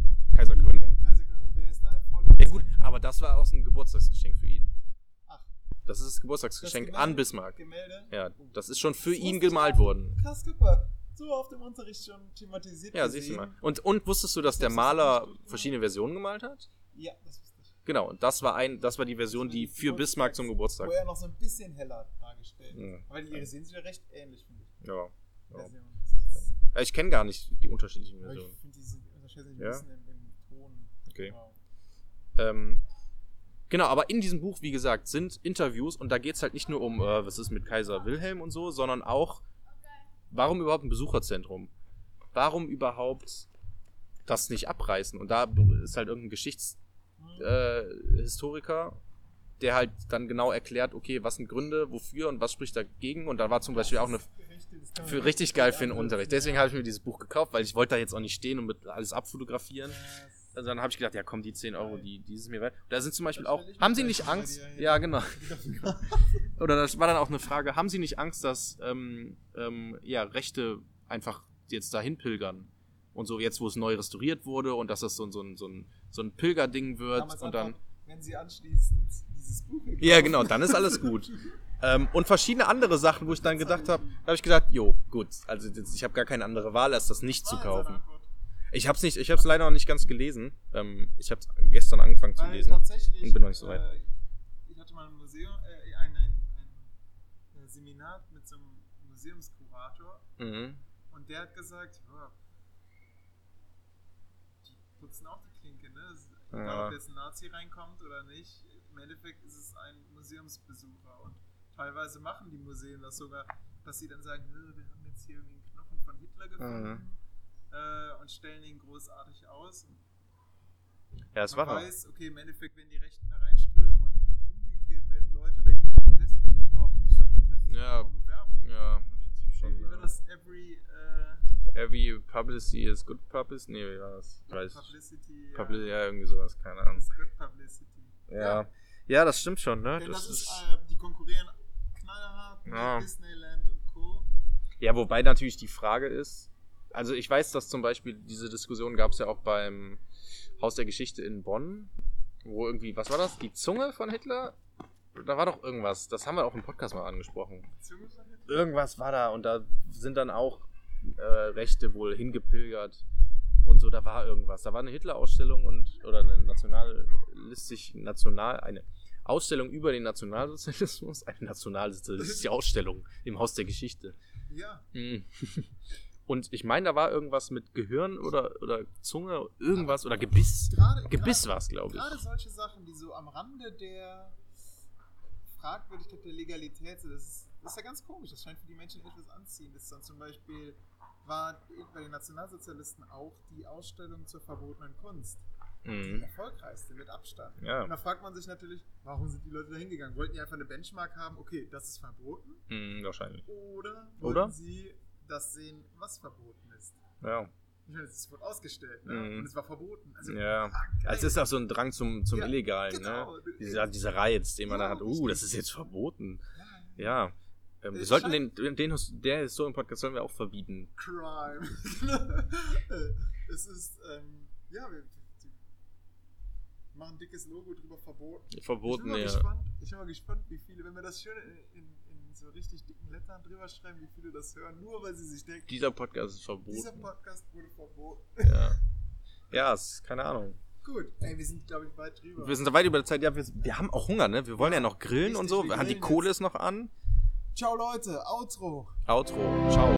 das war auch ein Geburtstagsgeschenk für ihn. Ach. Das ist das Geburtstagsgeschenk Das an Gemälde- Bismarck. Gemälde? Ja, das ist schon für Das ihn gemalt worden. Krass, guck mal. So auf dem Unterricht schon thematisiert. Ja, siehst du mal. Und, und wusstest du, dass Ich der Maler verschiedene Versionen gemalt hat? Ja, das wusste ich. Genau, und das war ein, das war die Version, die für Bismarck zum Geburtstag. Wo er noch so ein bisschen heller dargestellt. Ja. Weil die sehen sich ja recht ähnlich, finde ich. Ja. ja. Versionen. Ja, Ich kenne gar nicht die unterschiedlichen Aber ich Versionen. finde, die sind, unterscheiden sich ein Ja? bisschen im, im Ton. Okay. Ja. Ähm, genau, aber in diesem Buch, wie gesagt, sind Interviews und da geht es halt nicht nur um, äh, was ist mit Kaiser Wilhelm und so, sondern auch, warum überhaupt ein Besucherzentrum? Warum überhaupt das nicht abreißen? Und da ist halt irgendein Geschichtshistoriker, äh, der halt dann genau erklärt, okay, was sind Gründe, wofür und was spricht dagegen. Und da war zum Beispiel auch eine für richtig geil für den. Unterricht. Deswegen habe ich mir dieses Buch gekauft, weil ich wollte da jetzt auch nicht stehen und mit alles abfotografieren. Also dann habe ich gedacht, ja komm, die 10 Euro, die, die ist mir wert. Da sind zum Beispiel auch, haben Sie nicht Angst? Ja, genau. Oder das war dann auch eine Frage, haben Sie nicht Angst, dass ähm, ähm, ja, Rechte einfach jetzt dahin pilgern? Und so jetzt, wo es neu restauriert wurde und dass das so, ein- so, ein, so, ein, so ein Pilgerding wird Damals und dann... einfach, wenn sie anschließend dieses Buch Ja, genau, dann ist alles gut. Ähm, und verschiedene andere Sachen, wo ich dann gedacht habe, da habe ich gedacht, jo, gut, also ich habe gar keine andere Wahl, als das nicht zu in seiner kaufen. Ich habe es nicht, ich habe es leider noch nicht ganz gelesen. Ähm, ich habe es gestern angefangen zu Weil lesen. tatsächlich, und bin noch nicht so weit. Äh, ich hatte mal ein Museum, äh, ein, ein, ein, Seminar mit so einem Museumskurator Mhm. und der hat gesagt, ja, die putzen auch die Klinke, ne? Egal, Ja. ob jetzt ein Nazi reinkommt oder nicht, im Endeffekt ist es ein Museumsbesucher und teilweise machen die Museen das sogar, dass sie dann sagen, "Nö, wir haben jetzt hier irgendwie einen Knochen von Hitler gefunden äh, und stellen ihn großartig aus. Ja, es man war noch. weiß, okay, im Endeffekt werden die Rechten da reinströmen und umgekehrt werden Leute dagegen Protest erheben, aber statt Protest ist Ja. Werbung. Ja, im Prinzip schon. wie Ja. das every, äh, Every Publicity is good publicity? Nee, wie war das? Weiß. Publicity. Publicity, ja, irgendwie sowas, keine Ahnung. Ist good Publicity. Ja. Ja, das stimmt schon, ne? Denn Das das, ist, ist, äh, die konkurrieren knallhart mit Ja. Disneyland und Co. ja, wobei natürlich die Frage ist, also ich weiß, dass zum Beispiel diese Diskussion gab es ja auch beim Haus der Geschichte in Bonn, wo irgendwie, was war das? Die Zunge von Hitler? Da war doch irgendwas, das haben wir auch im Podcast mal angesprochen. Zunge von Hitler? irgendwas war da und da sind dann auch äh, Rechte wohl hingepilgert und so, da war irgendwas. Da war eine Hitler-Ausstellung und oder eine nationalistisch national eine Ausstellung über den Nationalsozialismus, eine nationalsozialistische Ausstellung im Haus der Geschichte. Ja. Und ich meine, da war irgendwas mit Gehirn oder, oder Zunge, irgendwas oder Gebiss. Gerade, Gebiss war es, glaube Gerade ich. solche Sachen, die so am Rande der Fragwürdigkeit der Legalität sind, das ist, das ist ja ganz komisch. Das scheint für die Menschen etwas anziehen. Das ist dann zum Beispiel, war bei den Nationalsozialisten auch die Ausstellung zur verbotenen Kunst. Die Mhm. erfolgreichste mit Abstand. Ja. Und da fragt man sich natürlich, warum sind die Leute da hingegangen? Wollten die einfach eine Benchmark haben, okay, das ist verboten? Mhm, wahrscheinlich. Oder wollten Oder? sie das sehen, was verboten ist? Ja. Ich meine, es wurde ausgestellt ne? Mhm. und es war verboten. Also, Ja. ah, geil. Es ist auch so ein Drang zum, zum Ja, Illegalen, genau. ne? Dieser, dieser Reiz, den man Ja, da hat. Uh, das ist jetzt verboten. Ja, Ja. Ähm, wir Es sollten den, den, His- der Historien-Podcast sollen wir auch verbieten. Crime. Äh, es ist, ähm, ja, wir, wir machen ein dickes Logo drüber verboten. ich Verboten, bin mal ja. gespannt, ich bin mal gespannt, wie viele, wenn wir das schön in, in so richtig dicken Lettern drüber schreiben, wie viele das hören, nur weil sie sich denken, Dieser Podcast ist dieser verboten. Podcast wurde verboten. Ja. Ja, ist, keine Ahnung. Gut, ey, wir sind, glaube ich, weit drüber. Wir sind da weit über der Zeit. Ja, wir, wir haben auch Hunger, ne? Wir wollen ja noch grillen und Richtig, so. wir haben die Kohle jetzt. ist noch an. Ciao, Leute, Outro. Outro. Ciao.